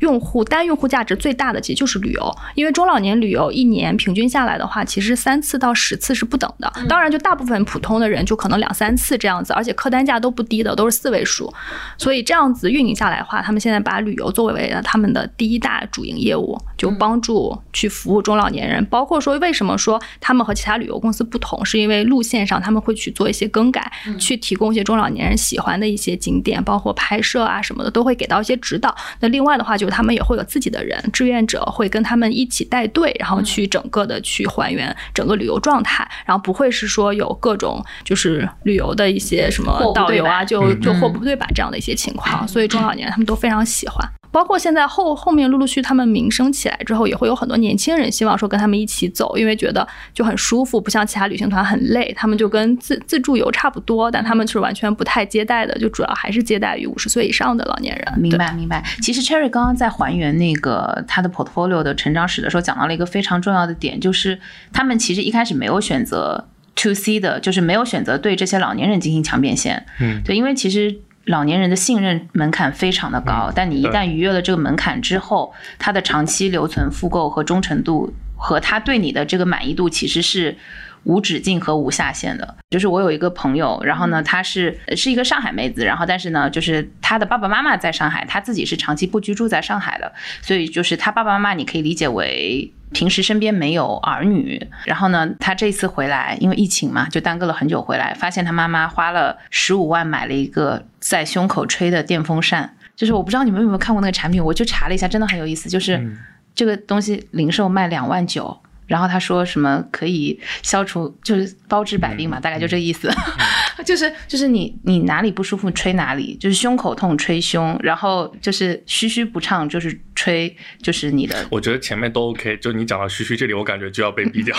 用户单用户价值最大的其实就是旅游，因为中老年旅游一年平均下来的话，其实三次到十次是不等的。当然，就大部分普通的人就可能两三次这样子，而且客单价都不低的，都是四位数。所以这样子运营下来的话，他们现在把旅游作为了他们的第一大主营业务，就帮助去服务中老年人。包括说为什么说他们和其他旅游公司不同，是因为路线上他们会去做一些更改，去提供一些中老年人喜欢的一些景点，包括拍摄啊什么的，都会给到一些指导。那另外的话就。他们也会有自己的人，志愿者会跟他们一起带队，然后去整个的去还原整个旅游状态，然后不会是说有各种就是旅游的一些什么导游啊，就就货不对版这样的一些情况，所以中老年他们都非常喜欢。包括现在后后面陆陆续他们名声起来之后，也会有很多年轻人希望说跟他们一起走，因为觉得就很舒服，不像其他旅行团很累。他们就跟自自助游差不多，但他们是完全不太接待的，就主要还是接待于五十岁以上的老年人。明白明白。其实 Cherry 刚刚在还原那个他的 portfolio 的成长史的时候，讲到了一个非常重要的点，就是他们其实一开始没有选择 to C 的，就是没有选择对这些老年人进行强变现。嗯，对，因为其实。老年人的信任门槛非常的高，嗯但你一旦逾越了这个门槛之后，他的长期留存、复购和忠诚度和他对你的这个满意度其实是。无止境和无下限的，就是我有一个朋友，然后呢，她是是一个上海妹子，然后但是呢，就是她的爸爸妈妈在上海，她自己是长期不居住在上海的，所以就是她爸爸妈妈你可以理解为平时身边没有儿女，然后呢，她这次回来，因为疫情嘛，就耽搁了很久回来，发现她妈妈花了十五万买了一个在胸口吹的电风扇，就是我不知道你们有没有看过那个产品，我就查了一下，真的很有意思，就是嗯。这个东西零售卖两万九。然后他说什么可以消除，就是包治百病嘛，大概就这意思，[LAUGHS] 就是就是你你哪里不舒服吹哪里，就是胸口痛吹胸，然后就是嘘嘘不畅就是吹就是你的我觉得前面都 OK，就你讲到嘘嘘这里，我感觉就要被逼掉。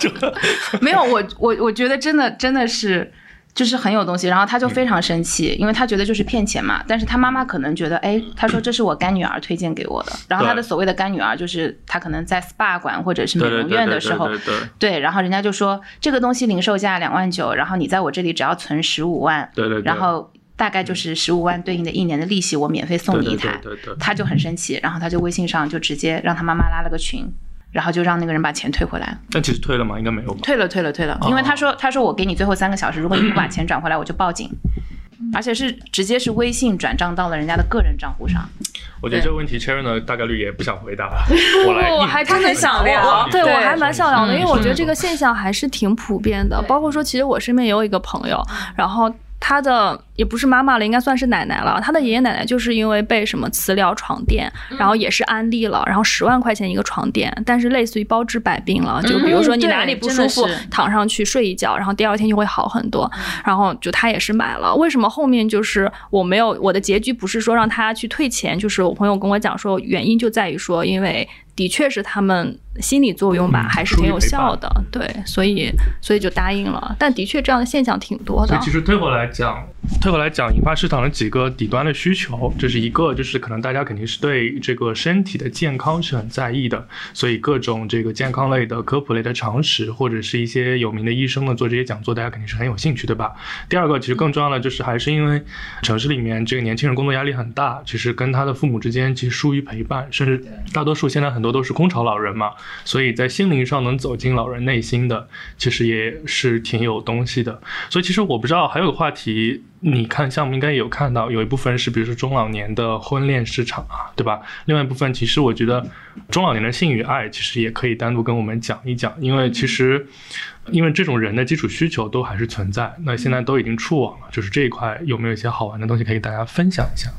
就 [LAUGHS] 没有，我我我觉得真的真的是。就是很有东西，然后他就非常生气，因为他觉得就是骗钱嘛。但是他妈妈可能觉得，哎，他说这是我干女儿推荐给我的，然后他的所谓的干女儿就是他可能在 SPA 馆或者是美容院的时候，对然后人家就说这个东西零售价两万九，然后你在我这里只要存十五万，对对对，然后大概就是十五万对应的一年的利息，我免费送你一台。对对对对对。他就很生气，然后他就微信上就直接让他妈妈拉了个群，然后就让那个人把钱退回来。但其实退了吗？应该没有吧？退了，退了，退了，因为他说他说我给你最后三个小时，如果你不把钱转回来，我就报警。而且是直接是微信转账到了人家的个人账户上，我觉得这个问题 Cherry 呢大概率也不想回答。[LAUGHS] 我来硬，我还真的想聊，对对我还蛮想聊的，嗯因为我觉得这个现象还是挺普遍的。包括说，其实我身边也有一个朋友，然后他的也不是妈妈了，应该算是奶奶了。她的爷爷奶奶就是因为被什么磁疗床垫，然后也是安利了，然后十万块钱一个床垫，但是类似于包治百病了。就比如说你哪里不舒服，躺上去睡一觉，然后第二天就会好很多。然后就他也是买了，为什么后面就是我没有我的结局不是说让他去退钱，就是我朋友跟我讲说原因就在于说，因为的确是他们心理作用吧，嗯还是挺有效的，对，所以所以就答应了。但的确这样的现象挺多的所以。其实退回来讲，退回来讲，引发市场的几个底端的需求，这是一个，就是可能大家肯定是对这个身体的健康是很在意的，所以各种这个健康类的、科普类的常识，或者是一些有名的医生呢做这些讲座，大家肯定是很有兴趣，对吧？第二个，其实更重要的就是还是因为城市里面这个年轻人工作压力很大，其实跟他的父母之间其实疏于陪伴，甚至大多数现在很多都是空巢老人嘛，所以在心灵上能走进老人内心的，其实也是挺有东西的。所以其实我不知道还有个话题，你看项目应该有看到，有一部分是比如说中老年的婚恋市场啊，对吧？另外一部分其实我觉得中老年的性与爱其实也可以单独跟我们讲一讲，因为其实。因为这种人的基础需求都还是存在，那现在都已经触网了，就是这一块有没有一些好玩的东西可以给大家分享一下？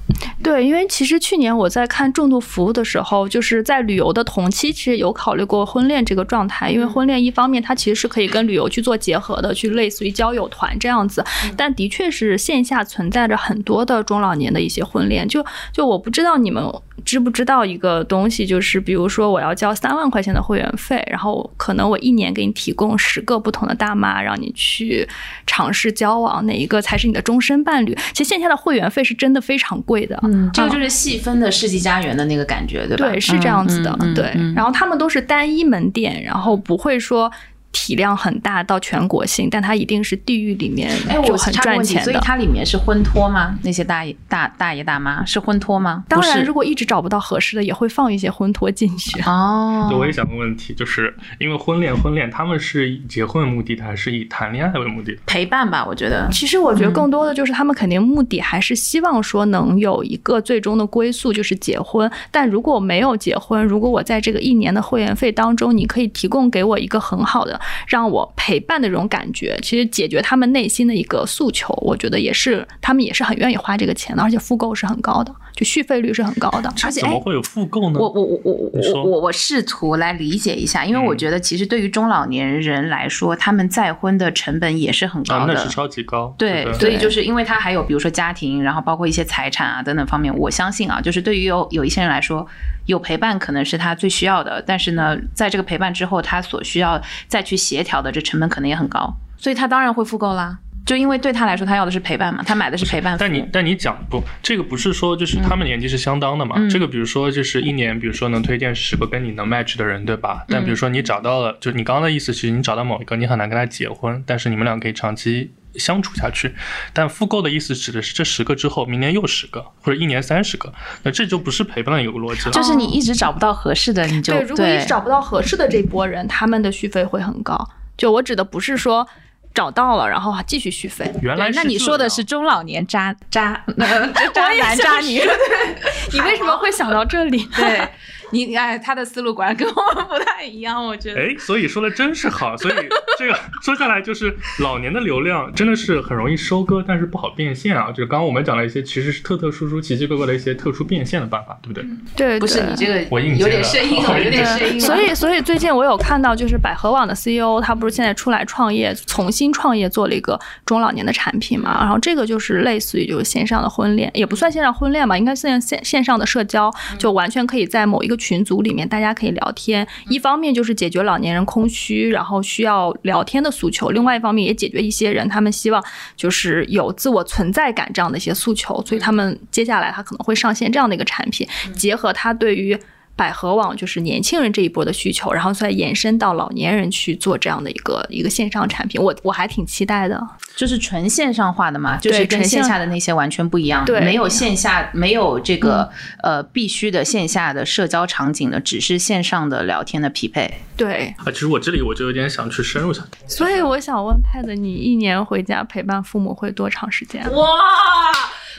对，因为其实去年我在看重度服务的时候，就是在旅游的同期，其实有考虑过婚恋这个状态。因为婚恋一方面它其实是可以跟旅游去做结合的，去类似于交友团这样子，但的确是线下存在着很多的中老年的一些婚恋。就就我不知道你们知不知道一个东西，就是比如说我要交三万块钱的会员费，然后可能我一年给你提供十个不同的大妈，让你去尝试交往，哪一个才是你的终身伴侣？其实线下的会员费是真的非常贵的。嗯，这个就是细分的世纪佳缘的那个感觉，对吧？对，是这样子的，对。嗯然后他们都是单一门店，然后不会说体量很大到全国性，但它一定是地域里面就很赚钱的。所以它里面是婚托吗？那些大爷大大爷大妈是婚托吗？当然，如果一直找不到合适的，也会放一些婚托进去。哦，对，我也想问问题，就是因为婚恋，婚恋他们是以结婚为目的的，还是以谈恋爱为目的的？陪伴吧，我觉得。其实我觉得更多的就是他们肯定目的还是希望说能有一个最终的归宿，就是结婚。但如果没有结婚，如果我在这个一年的会员费当中，你可以提供给我一个很好的让我陪伴的这种感觉，其实解决他们内心的一个诉求，我觉得也是他们也是很愿意花这个钱的，而且复购是很高的，就续费率是很高的。而且哎怎么会有复购呢？我我我我我我我试图来理解一下，因为我嗯觉得其实对于中老年人来说，他们再婚的成本也是很啊，高的。那是超级高。对，不所以就是因为他还有比如说家庭，然后包括一些财产啊等等方面，我相信啊，就是对于有有一些人来说，有陪伴可能是他最需要的，但是呢，在这个陪伴之后，他所需要再去协调的这成本可能也很高，所以他当然会复购啦。就因为对他来说，他要的是陪伴嘛，他买的是陪伴。但你但你讲不，这个不是说就是他们年纪是相当的嘛？嗯这个比如说就是一年，比如说能推荐十个跟你能 match 的人，对吧？但比如说你找到了，就你刚刚的意思，其实你找到某一个，你很难跟他结婚，但是你们俩可以长期相处下去。但复购的意思指的是这十个之后，明年又十个，或者一年三十个，那这就不是陪伴的一个逻辑了。就是你一直找不到合适的，你就对，如果一直找不到合适的这波人，他们的续费会很高。就我指的不是说找到了然后继续续费，原来对，那你说的是中老年渣渣 [LAUGHS] 渣男渣女，[LAUGHS] 你为什么会想到这里？对你哎，他的思路果然跟我们不太一样，我觉得。哎，所以说的真是好，所以这个说下来就是老年的流量真的是很容易收割，但是不好变现啊。就是刚刚我们讲了一些其实是特特殊殊、奇奇怪怪的一些特殊变现的办法，对不对？对，不是你这个有点了生硬了，有点生硬了。所以，所以最近我有看到，就是百合网的 CEO，他不是现在出来创业，重新创业做了一个中老年的产品嘛？然后这个就是类似于就是线上的婚恋，也不算线上婚恋吧，应该算线线上的社交，就完全可以在某一个群组里面，大家可以聊天。一方面就是解决老年人空虚，然后需要聊天的诉求；另外一方面也解决一些人他们希望就是有自我存在感这样的一些诉求，所以他们接下来他可能会上线这样的一个产品，结合他对于。百合网就是年轻人这一波的需求，然后再延伸到老年人去做这样的一个一个线上产品，我我还挺期待的。就是纯线上化的嘛，就是跟线线下的那些完全不一样，对没有线下，没有这个、呃必须的线下的社交场景的，只是线上的聊天的匹配。对，啊，其实我这里我就有点想去深入一下，所以我想问 Pad，你一年回家陪伴父母会多长时间？哇，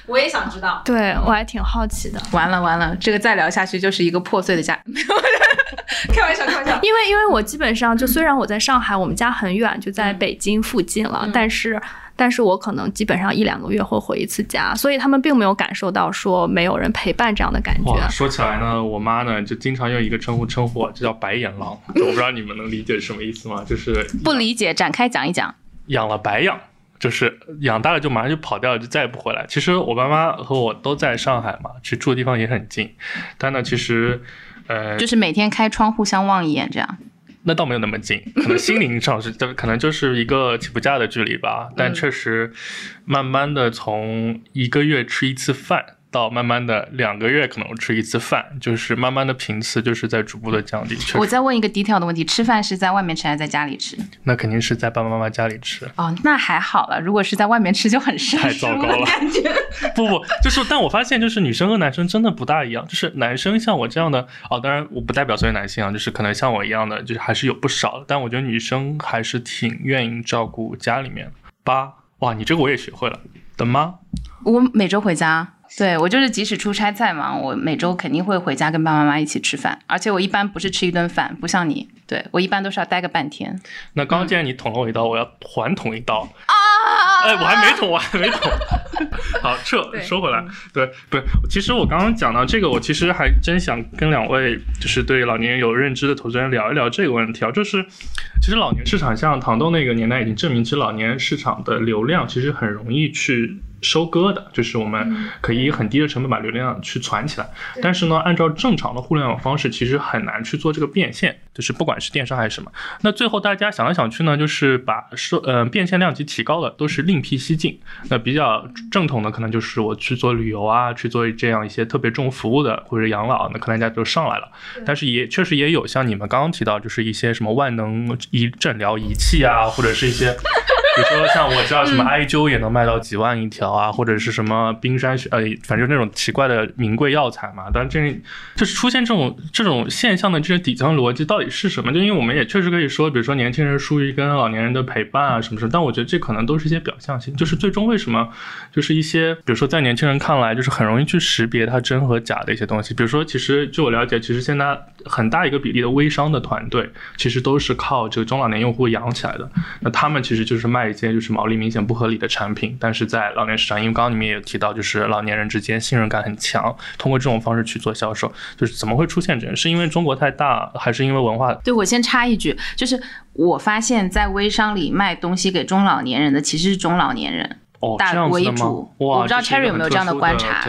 我也想知道。对我还挺好奇的。完了完了，这个再聊下去就是一个破碎的家。[LAUGHS] 开玩笑，开玩笑。因为因为我基本上就虽然我在上海，我们家很远，就在北京附近了，但是但是我可能基本上一两个月会回一次家，所以他们并没有感受到说没有人陪伴这样的感觉。说起来呢，我妈呢就经常用一个称呼称呼我，就叫白眼狼。我不知道你们能理解什么意思吗？就是不理解，展开讲一讲。养了白养，就是养大了就马上就跑掉了，就再也不回来。其实我爸妈和我都在上海嘛，其实住的地方也很近，但呢，其实呃，就是每天开窗互相望一眼，这样。那倒没有那么近，可能心灵上是，就可能就是一个起步价的距离吧。但确实，慢慢的从一个月吃一次饭。到慢慢的两个月可能吃一次饭，就是慢慢的频次就是在逐步的降低。我再问一个 detail 的问题：吃饭是在外面吃还是在家里吃？那肯定是在爸爸妈妈家里吃。哦，那还好了。如果是在外面吃，就很生太疏糟糕了的感觉。[LAUGHS] 不不，就是，但我发现就是女生和男生真的不大一样。就是男生像我这样的，哦，当然我不代表所有男性啊，就是可能像我一样的，就是还是有不少的。但我觉得女生还是挺愿意照顾家里面八。哇，你这个我也学会了的吗？我每周回家，对我就是即使出差再忙，我每周肯定会回家跟爸爸妈妈一起吃饭，而且我一般不是吃一顿饭，不像你，对我一般都是要待个半天。那刚刚既然你捅了我一刀，我要还捅一刀啊！哎，我还没捅，我还没捅。[LAUGHS] 好，撤收回来，对，不是，其实我刚刚讲到这个，我其实还真想跟两位就是对老年人有认知的投资人聊一聊这个问题啊，就是其实老年市场像糖豆那个年代已经证明，其实老年市场的流量其实很容易去。收割的，就是我们可以以很低的成本把流量去攒起来，但是呢，按照正常的互联网方式，其实很难去做这个变现，就是不管是电商还是什么。那最后大家想来想去呢，就是把收呃变现量级提高了，都是另辟蹊径。那比较正统的可能就是我去做旅游啊，去做这样一些特别重服务的或者养老，那可能大家都上来了。但是也确实也有像你们刚刚提到，就是一些什么万能仪诊疗仪器啊，或者是一些。比如说，像我知道什么艾灸也能卖到几万一条啊，或者是什么冰山雪，呃，反正那种奇怪的名贵药材嘛。但这就是出现这种这种现象的这些底层逻辑到底是什么？就因为我们也确实可以说，比如说年轻人疏于跟老年人的陪伴啊什么什么，但我觉得这可能都是一些表象性。就是最终为什么，就是一些比如说在年轻人看来，就是很容易去识别它真和假的一些东西。比如说，其实据我了解，其实现在很大一个比例的微商的团队，其实都是靠这个中老年用户养起来的。那他们其实就是卖一些就是毛利明显不合理的产品，但是在老年市场，因为刚刚你们也有提到，就是老年人之间信任感很强，通过这种方式去做销售，就是怎么会出现这样？是因为中国太大，还是因为文化？对我先插一句，就是我发现，在微商里卖东西给中老年人的其实是中老年人。哦，大为主？哇，我不知道 Cherry 有没有这样的观察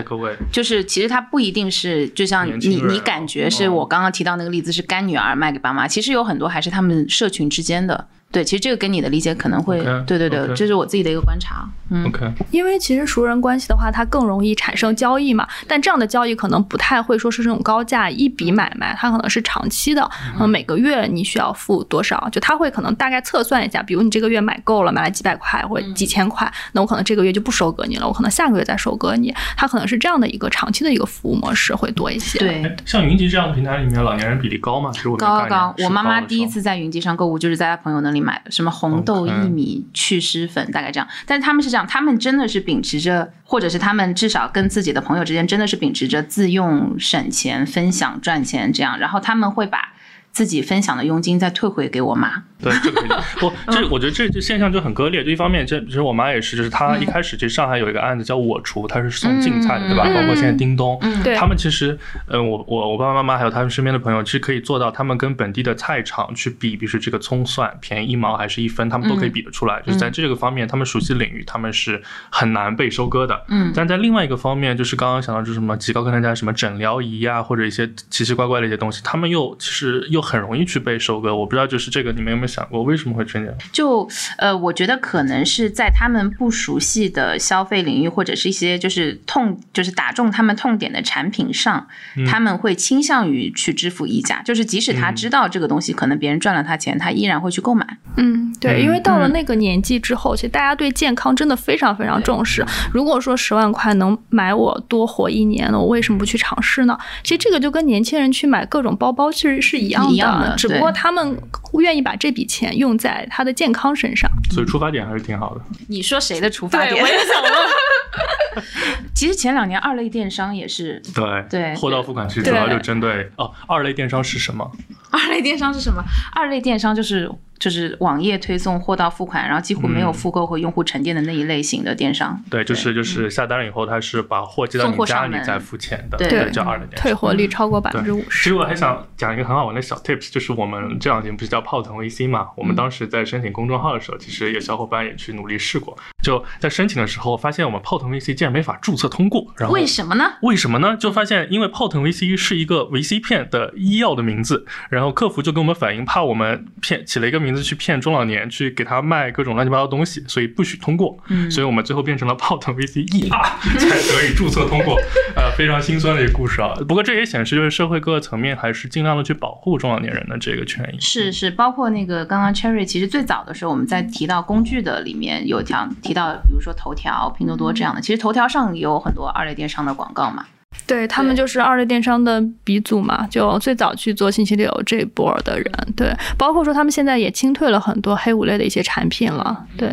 就是其实它不一定是，就像你你感觉是哦我刚刚提到那个例子是干女儿卖给爸妈，其实有很多还是他们社群之间的，对，其实这个跟你的理解可能会对对对这是我自己的一个观察。嗯 OK，因为其实熟人关系的话，它更容易产生交易嘛。但这样的交易可能不太会说是这种高价一笔买卖，它可能是长期的，嗯，每个月你需要付多少，就他会可能大概测算一下，比如你这个月买够了，买了几百块或者几千块，那我可能这个月就不收割你了，我可能下个月再收割你。它可能是这样的一个长期的一个服务模式会多一些。对，哎像云集这样的平台里面，老年人比例高吗？其实我没有高，高我妈妈第一次在云集上购物，就是在她朋友那里买的，什么红豆、薏米、祛湿粉，大概这样。但是他们是这样，他们真的是秉持着，或者是他们至少跟自己的朋友之间真的是秉持着自用、省钱、分享、赚钱这样，然后他们会把自己分享的佣金再退回给我妈。[LAUGHS] 对，这个可以。不，嗯这我觉得这这现象就很割裂。就一方面，这其实我妈也是，就是她一开始其实上海有一个案子叫我厨，她是送竞菜的，对吧？嗯包括现在叮咚，对他们其实，嗯，我我我爸爸妈妈还有他们身边的朋友，其实可以做到，他们跟本地的菜场去比，比如说这个葱蒜便宜一毛还是一分，他们都可以比得出来。就是在这个方面，他们熟悉领域，他们是很难被收割的。嗯但在另外一个方面，就是刚刚想到就是什么极高客单价什么诊疗仪啊，或者一些奇奇怪怪的一些东西，他们又其实又很容易去被收割。我不知道就是这个你们有没有想过为什么会这样？就呃，我觉得可能是在他们不熟悉的消费领域，或者是一些就是痛，就是打中他们痛点的产品上，他们会倾向于去支付溢价。就是即使他知道这个东西可能别人赚了他钱，他依然会去购买。嗯，对，嗯因为到了那个年纪之后，其实大家对健康真的非常非常重视。如果说十万块能买我多活一年了，我为什么不去尝试呢？其实这个就跟年轻人去买各种包包其实是一样的，一样的只不过他们愿意把这笔钱用在他的健康身上。所以出发点还是挺好的。你说谁的出发点？[LAUGHS] 我也想问。[LAUGHS] 其实前两年二类电商也是，对对货到付款其实主要就针对哦，二类电商是什么？二类电商是什么？二类电商就是就是网页推送货到付款，然后几乎没有嗯复购和用户沉淀的那一类型的电商。对，就是就是下单了以后，他是把货寄到你家里再付钱的，对这叫二类电商。退货率超过百分之五十其。实我还想讲一个很好玩的小 tips，就是我们这两年不是叫泡腾 VC 嘛？我们当时在申请公众号的时候，其实有小伙伴也去努力试过。就在申请的时候，发现我们泡腾 VC 竟然没法注册通过，然后为什么呢？为什么呢？就发现因为泡腾 VC 是一个 VC 片的医药的名字，然后客服就跟我们反映，怕我们骗起了一个名字去骗中老年，去给他卖各种乱七八糟东西，所以不许通过。嗯所以我们最后变成了泡腾 VC E [LAUGHS] 啊，才得以注册通过。呃，非常心酸的一个故事啊。不过这也显示，就是社会各个层面还是尽量的去保护中老年人的这个权益。是是，包括那个刚刚 Cherry，其实最早的时候我们在提到工具的里面有讲提到，比如说头条、拼多多这样的，其实头条上也有很多二类电商的广告嘛。对他们就是二类电商的鼻祖嘛，就最早去做信息流这一波的人。对，包括说他们现在也清退了很多黑五类的一些产品了。对，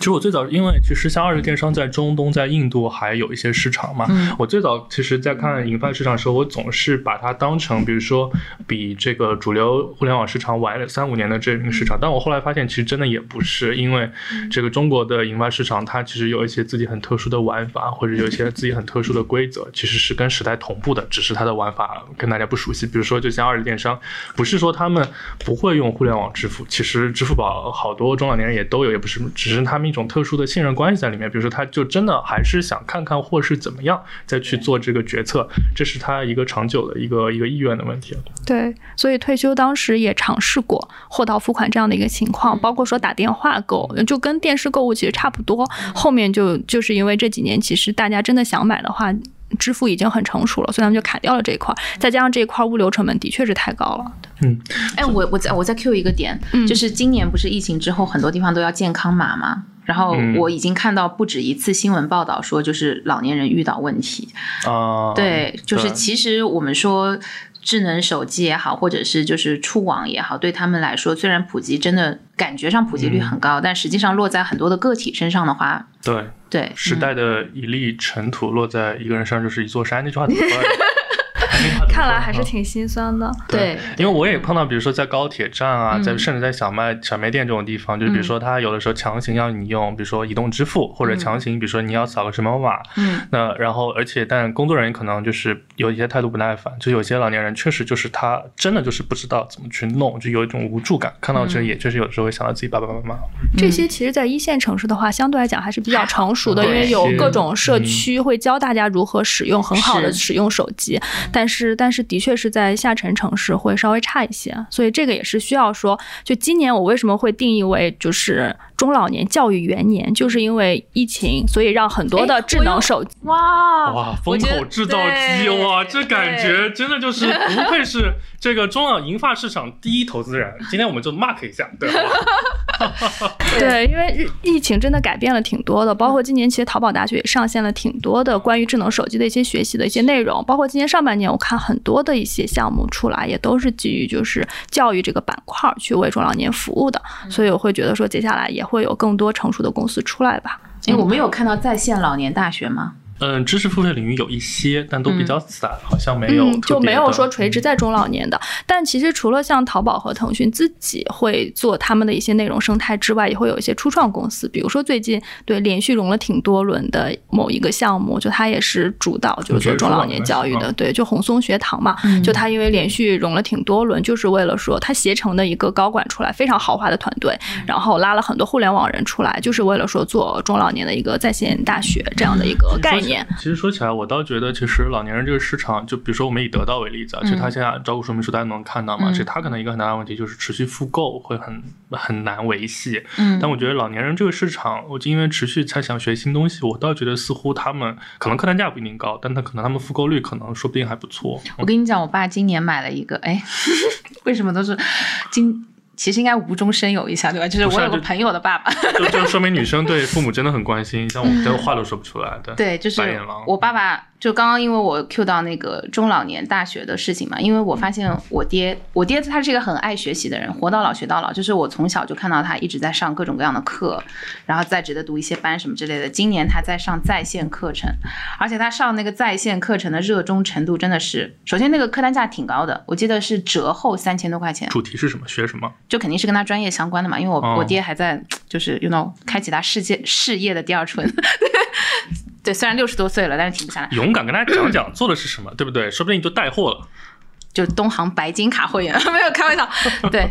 其实我最早，因为其实像二级电商在中东、在印度还有一些市场嘛。嗯我最早其实，在看银发市场的时候，我总是把它当成，比如说比这个主流互联网市场晚了三五年的这个市场。但我后来发现，其实真的也不是，因为这个中国的银发市场，它其实有一些自己很特殊的玩法，或者有一些自己很特殊的规则，其实是跟时代同步的，只是它的玩法跟大家不熟悉。比如说，就像二级电商，不是说他们不会用互联网支付，其实支付宝好多中老年人也都有，也不是，只是他们一种特殊的信任关系在里面。比如说，他就真的还是想看看货是怎么样，再去做这个决策，这是他一个长久的一个一个意愿的问题。对，所以退休当时也尝试过货到付款这样的一个情况，包括说打电话购，就跟电视购物其实差不多。后面就就是因为这几年其实大家真的想买的话。支付已经很成熟了，所以他们就砍掉了这一块，再加上这一块物流成本的确是太高了。嗯哎，我我再我再 Q 一个点，嗯就是今年不是疫情之后很多地方都要健康码吗？然后嗯。我已经看到不止一次新闻报道说，就是老年人遇到问题，啊、对，就是其实我们说智能手机也好，或者是就是触网也好，对他们来说，虽然普及真的感觉上普及率很高，但实际上落在很多的个体身上的话，对对，时嗯代的一粒尘土落在一个人身上就是一座山，那句话怎么说来着？看来还是挺心酸的。对，因为我也碰到，比如说在高铁站啊，嗯。在甚至在小卖小卖店这种地方，就是比如说他有的时候强行要你用，比如说移动支付，或者强行，比如说你要扫个什么码，嗯。那然后而且但工作人员可能就是有一些态度不耐烦，就有些老年人确实就是他真的就是不知道怎么去弄，就有一种无助感。看到这也确实有的时候会想到自己爸爸妈妈。这些其实，在一线城市的话，相对来讲还是比较成熟的，因为有各种社区会教大家如何使用很好的使用手机。但是，但是的确是在下沉城市会稍微差一些，所以这个也是需要说，就今年我为什么会定义为就是中老年教育元年，就是因为疫情，所以让很多的智能手机。哇哇，风口制造机哇，这感觉真的就是不愧是这个中老银发市场第一投资人。今天我们就 mark 一下，对吧？[LAUGHS] 对，因为疫情真的改变了挺多的，包括今年其实淘宝大学也上线了挺多的关于智能手机的一些学习的一些内容，包括今年上半年我看很多的一些项目出来，也都是基于就是教育这个板块儿去为中老年服务的，所以我会觉得说接下来也会有更多成熟的公司出来吧。哎，我们有看到在线老年大学吗？嗯，知识付费领域有一些，但都比较散，好像没有、嗯，就没有说垂直在中老年的。但其实除了像淘宝和腾讯自己会做他们的一些内容生态之外，也会有一些初创公司，比如说最近对连续融了挺多轮的某一个项目，就它也是主导就是做中老年教育的，对，就红松学堂嘛，就它因为连续融了挺多轮，就是为了说它携程的一个高管出来，非常豪华的团队，然后拉了很多互联网人出来，就是为了说做中老年的一个在线大学这样的一个概念。其实说起来，我倒觉得，其实老年人这个市场，就比如说我们以得到为例子啊，其实它现在招股说明书大家能看到嘛，其实它可能一个很大的问题就是持续复购会很很难维系。嗯但我觉得老年人这个市场，我就因为持续才想学新东西，我倒觉得似乎他们可能客单价不一定高，但他可能他们复购率可能说不定还不错。我跟你讲，我爸今年买了一个，哎，[LAUGHS] 为什么都是今？其实应该无中生有一下，对吧？就是我有个朋友的爸爸，就就说明女生对父母真的很关心，像我们这话都说不出来的。[LAUGHS] 对，就是白眼狼我爸爸。就刚刚因为我 Q 到那个中老年大学的事情嘛，因为我发现我爹，我爹他是一个很爱学习的人，活到老学到老。就是我从小就看到他一直在上各种各样的课，然后在职的读一些班什么之类的。今年他在上在线课程，而且他上那个在线课程的热衷程度真的是，首先那个课单价挺高的，我记得是折后三千多块钱。主题是什么？学什么？就肯定是跟他专业相关的嘛，因为我、哦我爹还在就是 you know 开启他世界事业的第二春。[LAUGHS] 对，虽然六十多岁了，但是停不下来。勇敢跟大家讲讲做的是什么，[COUGHS] 对不对？说不定你就带货了。就东航白金卡会员，[LAUGHS] 没有开玩笑。对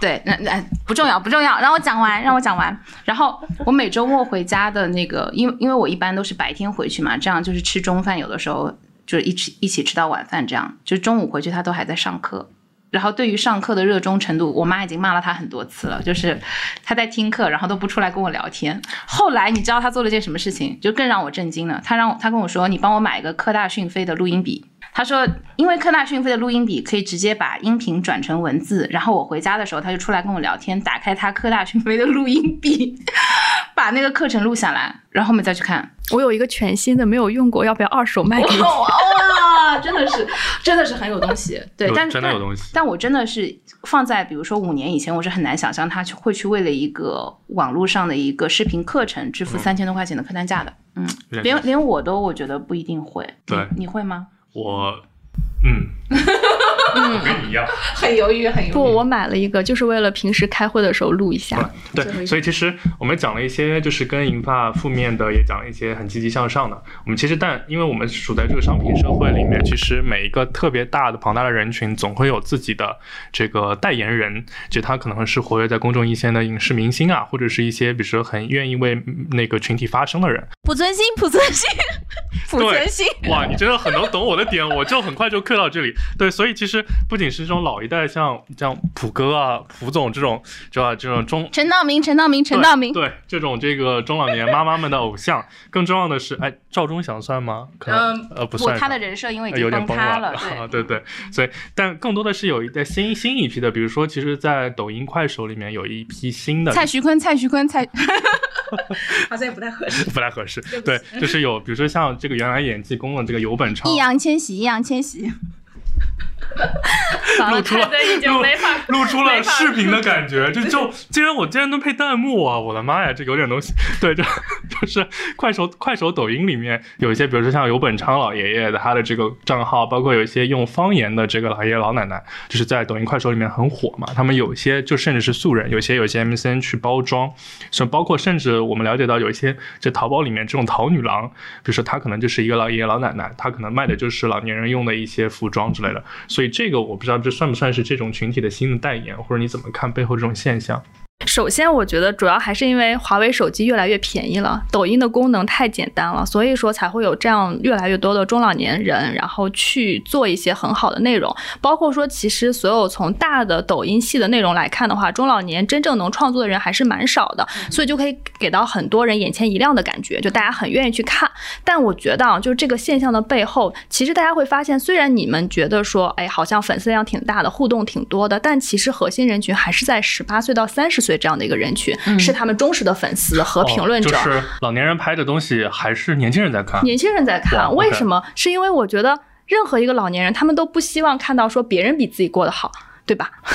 对，那那不重要不重要，让我讲完，让我讲完。然后我每周末回家的那个，因为因为我一般都是白天回去嘛，这样就是吃中饭，有的时候就是一起一起吃到晚饭，这样就中午回去他都还在上课。然后对于上课的热衷程度，我妈已经骂了他很多次了，就是他在听课，然后都不出来跟我聊天。后来你知道他做了件什么事情，就更让我震惊了。他让我他跟我说，你帮我买一个科大讯飞的录音笔。他说，因为科大讯飞的录音笔可以直接把音频转成文字，然后我回家的时候他就出来跟我聊天，打开他科大讯飞的录音笔，把那个课程录下来，然后后面再去看。我有一个全新的没有用过，要不要二手卖给你？哇，真的是，真的是很有东西。[LAUGHS] 对，有但真的有东西但。但我真的是放在比如说五年以前，我是很难想象他去会去为了一个网络上的一个视频课程支付三千多块钱的客单价的。嗯，连连我都我觉得不一定会。对你你会吗？我，嗯，[LAUGHS] 我跟你一样。很犹豫，很犹豫。不，我买了一个，就是为了平时开会的时候录一下。对，所以其实我们讲了一些，就是跟银发负面的，也讲了一些很积极向上的。我们其实但因为我们处在这个商品社会里面，其实每一个特别大的庞大的人群，总会有自己的这个代言人，就他可能是活跃在公众一线的影视明星啊，或者是一些比如说很愿意为那个群体发声的人。濮存昕，濮存昕，濮对存昕。哇，你真的很能懂我的点，我就很快就 [LAUGHS] Q 到这里。对，所以其实不仅是这种老一代，像像普哥啊、普总这种，是吧？这种中陈道明，陈道明，陈道明。对这种这个中老年妈妈们的偶像，更重要的是，哎，赵忠祥算吗？可能、嗯呃不算，他的人设因为已经有点崩崩塌了，啊，[LAUGHS] 对。对对，所以但更多的是有一代新新一批的，比如说，其实，在抖音、快手里面有一批新的，蔡徐坤，蔡徐坤，蔡 [LAUGHS] [LAUGHS] 好像也不太合适。不太合适，对，就是有，比如说像这个原来演济公的这个游本昌易，烊千玺，易烊千玺。[LAUGHS] 露出了凯德已经没法露出了视频的感觉，就 [LAUGHS] 就竟然我竟然能配弹幕啊！我的妈呀，这有点东西。对，就 [LAUGHS] 就是快手、快手、抖音里面有一些，比如说像游本昌老爷爷的他的这个账号，包括有一些用方言的这个老爷爷老奶奶，就是在抖音、快手里面很火嘛。他们有一些就甚至是素人，有些有些 MCN 去包装，是包括甚至我们了解到有一些在淘宝里面这种淘女郎，比如说她可能就是一个老爷爷老奶奶，她可能卖的就是老年人用的一些服装之类所以这个我不知道这算不算是这种群体的新的代言，或者你怎么看背后这种现象？首先，我觉得主要还是因为华为手机越来越便宜了，抖音的功能太简单了，所以说才会有这样越来越多的中老年人，然后去做一些很好的内容。包括说，其实所有从大的抖音系的内容来看的话，中老年真正能创作的人还是蛮少的，所以就可以给到很多人眼前一亮的感觉，就大家很愿意去看。但我觉得啊，就是这个现象的背后，其实大家会发现，虽然你们觉得说，哎，好像粉丝量挺大的，互动挺多的，但其实核心人群还是在十八岁到三十岁这样的一个人群，是他们忠实的粉丝和评论者。哦就是老年人拍的东西还是年轻人在看。年轻人在哇看为什么？是因为我觉得任何一个老年人，他们都不希望看到说别人比自己过得好，对吧？[LAUGHS]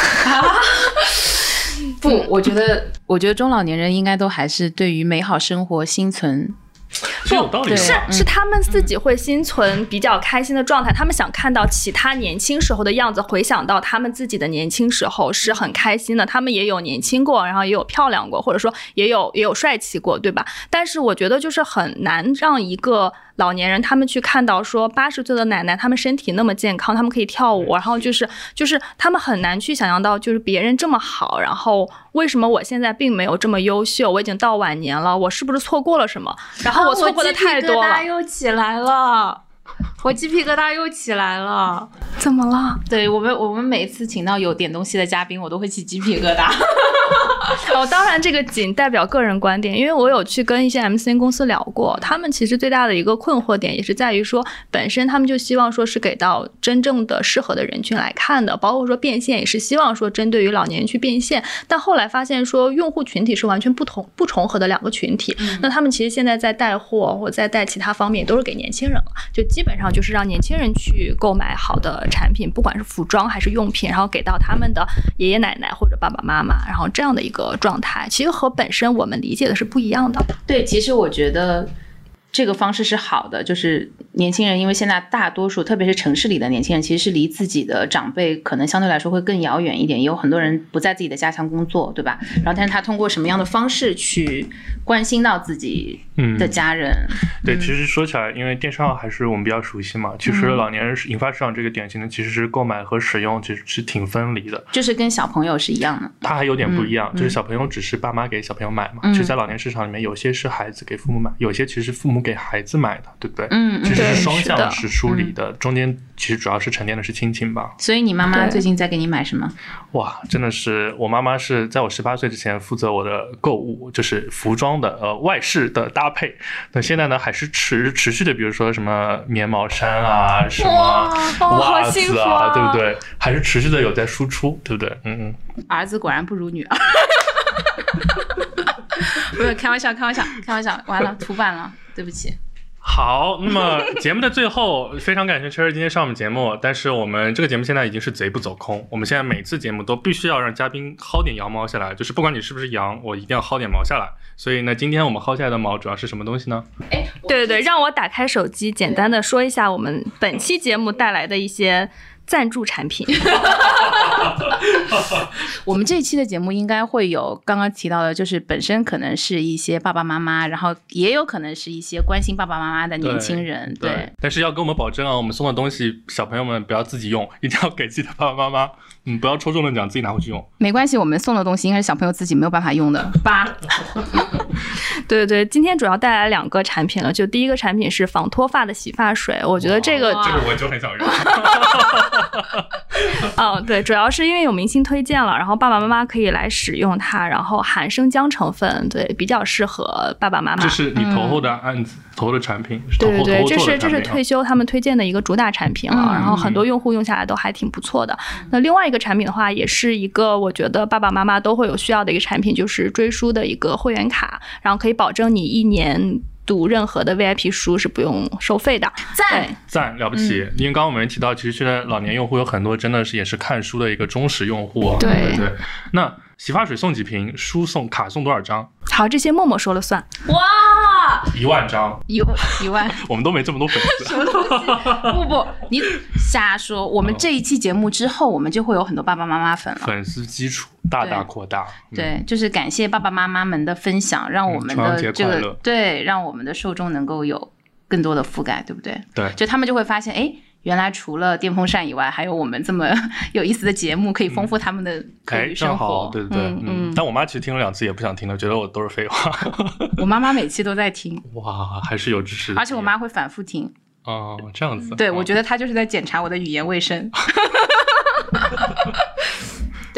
不，我觉得，我觉得中老年人应该都还是对于美好生活心存。是有道理的是。是他们自己会心存比较开心的状态，他们想看到其他年轻时候的样子，回想到他们自己的年轻时候是很开心的，他们也有年轻过，然后也有漂亮过，或者说也有也有帅气过，对吧？但是我觉得就是很难让一个老年人他们去看到说八十岁的奶奶，他们身体那么健康，他们可以跳舞，然后就是就是他们很难去想象到就是别人这么好，然后为什么我现在并没有这么优秀？我已经到晚年了，我是不是错过了什么？然后我错过的太多了，又起来了，[LAUGHS] 我鸡皮疙瘩又起来了。怎么了？对我们，我们每次请到有点东西的嘉宾，我都会起鸡皮疙瘩。[LAUGHS] 哦，当然这个仅代表个人观点，因为我有去跟一些 MCN 公司聊过，他们其实最大的一个困惑点也是在于说，本身他们就希望说是给到真正的适合的人群来看的，包括说变现也是希望说针对于老年人去变现，但后来发现说用户群体是完全不同不重合的两个群体，那他们其实现在在带货或在带其他方面都是给年轻人了，就基基本上就是让年轻人去购买好的产品，不管是服装还是用品，然后给到他们的爷爷奶奶或者爸爸妈妈，然后这样的一个状态，其实和本身我们理解的是不一样的。对，其实我觉得这个方式是好的，就是年轻人，因为现在大多数，特别是城市里的年轻人，其实是离自己的长辈可能相对来说会更遥远一点，也有很多人不在自己的家乡工作，对吧？然后，但是他通过什么样的方式去关心到自己嗯的家人？对，其实说起来，因为电商还是我们比较熟悉嘛。其实嗯老年人是引发市场这个典型的，其实是购买和使用其实是挺分离的。就是跟小朋友是一样的。它还有点不一样，嗯就是小朋友只是爸妈给小朋友买嘛。嗯其实，在老年市场里面，有些是孩子给父母买，有些其实是父母给孩子买的，对不对？嗯嗯其实是双向是梳理的，中间其实主要是沉淀的是亲情吧。所以你妈妈最近在给你买什么？哇，真的是我妈妈是在我十八岁之前负责我的购物，就是服装的呃外饰的搭配。那现在呢，还是持持续的，比如说什么棉毛衫啊，什么袜子啊，啊对不对？还是持续的有在输出，对不对？嗯嗯。儿子果然不如女儿。[LAUGHS] 不是开玩笑，开玩笑，开玩笑，完了涂版了，对不起。好，那么节目的最后，非常感谢 Cherry 今天上我们节目，但是我们这个节目现在已经是贼不走空，我们现在每次节目都必须要让嘉宾薅点羊毛下来，就是不管你是不是羊，我一定要薅点毛下来。所以呢，今天我们薅下来的毛主要是什么东西呢？对对对，让我打开手机，简单的说一下我们本期节目带来的一些赞助产品。[LAUGHS] 我们这一期的节目应该会有刚刚提到的，就是本身可能是一些爸爸妈妈，然后也有可能是一些关心爸爸妈妈的年轻人，对。但是要跟我们保证啊，我们送的东西，小朋友们不要自己用，一定要给自己的爸爸妈妈，嗯，不要抽中了奖自己拿回去用。没关系，我们送的东西应该是小朋友自己没有办法用的。八，[LAUGHS] 对对对，今天主要带来两个产品了，就第一个产品是防脱发的洗发水，我觉得这个哇这个我就很想用。[LAUGHS] 嗯，对，主要是因为有明星推荐了，然后爸爸妈妈可以来使用它，然后含生姜成分，对，比较适合爸爸妈妈这。是你头后的案子，投的产品，是投后对对对，这是这是退休他们推荐的一个主打产品了，嗯然后很多用户用下来都还挺不错的。那另外一个产品的话，也是一个我觉得爸爸妈妈都会有需要的一个产品，就是追书的一个会员卡，然后可以保证你一年。读任何的 VIP 书是不用收费的。赞，赞了不起！因为刚刚我们也提到，其实现在老年用户有很多真的是也是看书的一个忠实用户。对对对。那洗发水送几瓶，书送卡送多少张？好，这些默默说了算。哇，一万张，一一万，[LAUGHS] 我们都没这么多粉丝。什么东西？不不，你瞎说。我们这一期节目之后，我们就会有很多爸爸妈妈粉了。粉丝基础大大扩大。对，就是感谢爸爸妈妈们的分享，让我们的这个对，让我们的受众能够有更多的覆盖，对不对？对，就他们就会发现，哎。原来除了电风扇以外，还有我们这么 [LAUGHS] 有意思的节目，可以丰富他们的课余生活。对对对，嗯。但我妈其实听了两次也不想听了，觉得我都是废话。[LAUGHS] 我妈妈每期都在听。哇，还是有支持。而且我妈会反复听。哦，这样子。对，我觉得她就是在检查我的语言卫生。[LAUGHS]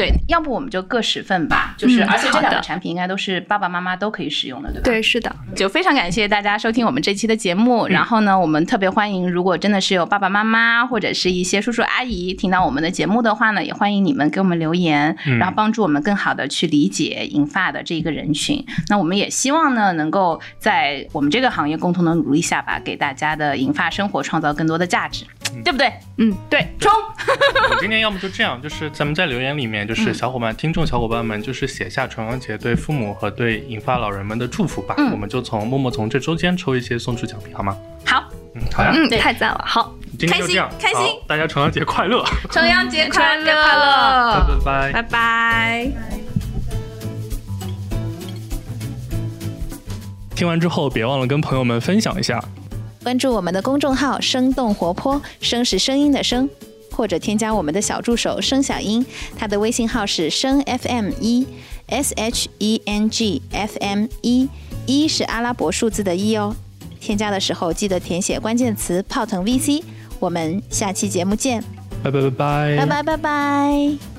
对，要不我们就各十份吧，就是而且这两个产品应该都是爸爸妈妈都可以使用的，对吧？对，是的。就非常感谢大家收听我们这期的节目，然后呢，我们特别欢迎，如果真的是有爸爸妈妈或者是一些叔叔阿姨听到我们的节目的话呢，也欢迎你们给我们留言，然后帮助我们更好的去理解银发的这一个人群。那我们也希望呢，能够在我们这个行业共同的努力下吧，给大家的银发生活创造更多的价值，对不对？嗯，对，冲！[LAUGHS] 今天要么就这样，就是咱们在留言里面。就是小伙伴、听众小伙伴们，就是写下重阳节对父母和对银发老人们的祝福吧。我们就从默默从这中间抽一些送出奖品，好吗？好，嗯，好呀，嗯，太赞了，好，今天就这样，开心，大家重阳节快乐，重阳节快乐，快乐，拜拜，拜拜。听完之后，别忘了跟朋友们分享一下，关注我们的公众号“生动活泼”，声是声音的声。或者添加我们的小助手声小英，他的微信号是声 FM 一 S H E N G F M 一，一是阿拉伯数字的一哦。添加的时候记得填写关键词“泡腾 VC”。我们下期节目见，拜拜拜拜，拜拜拜拜。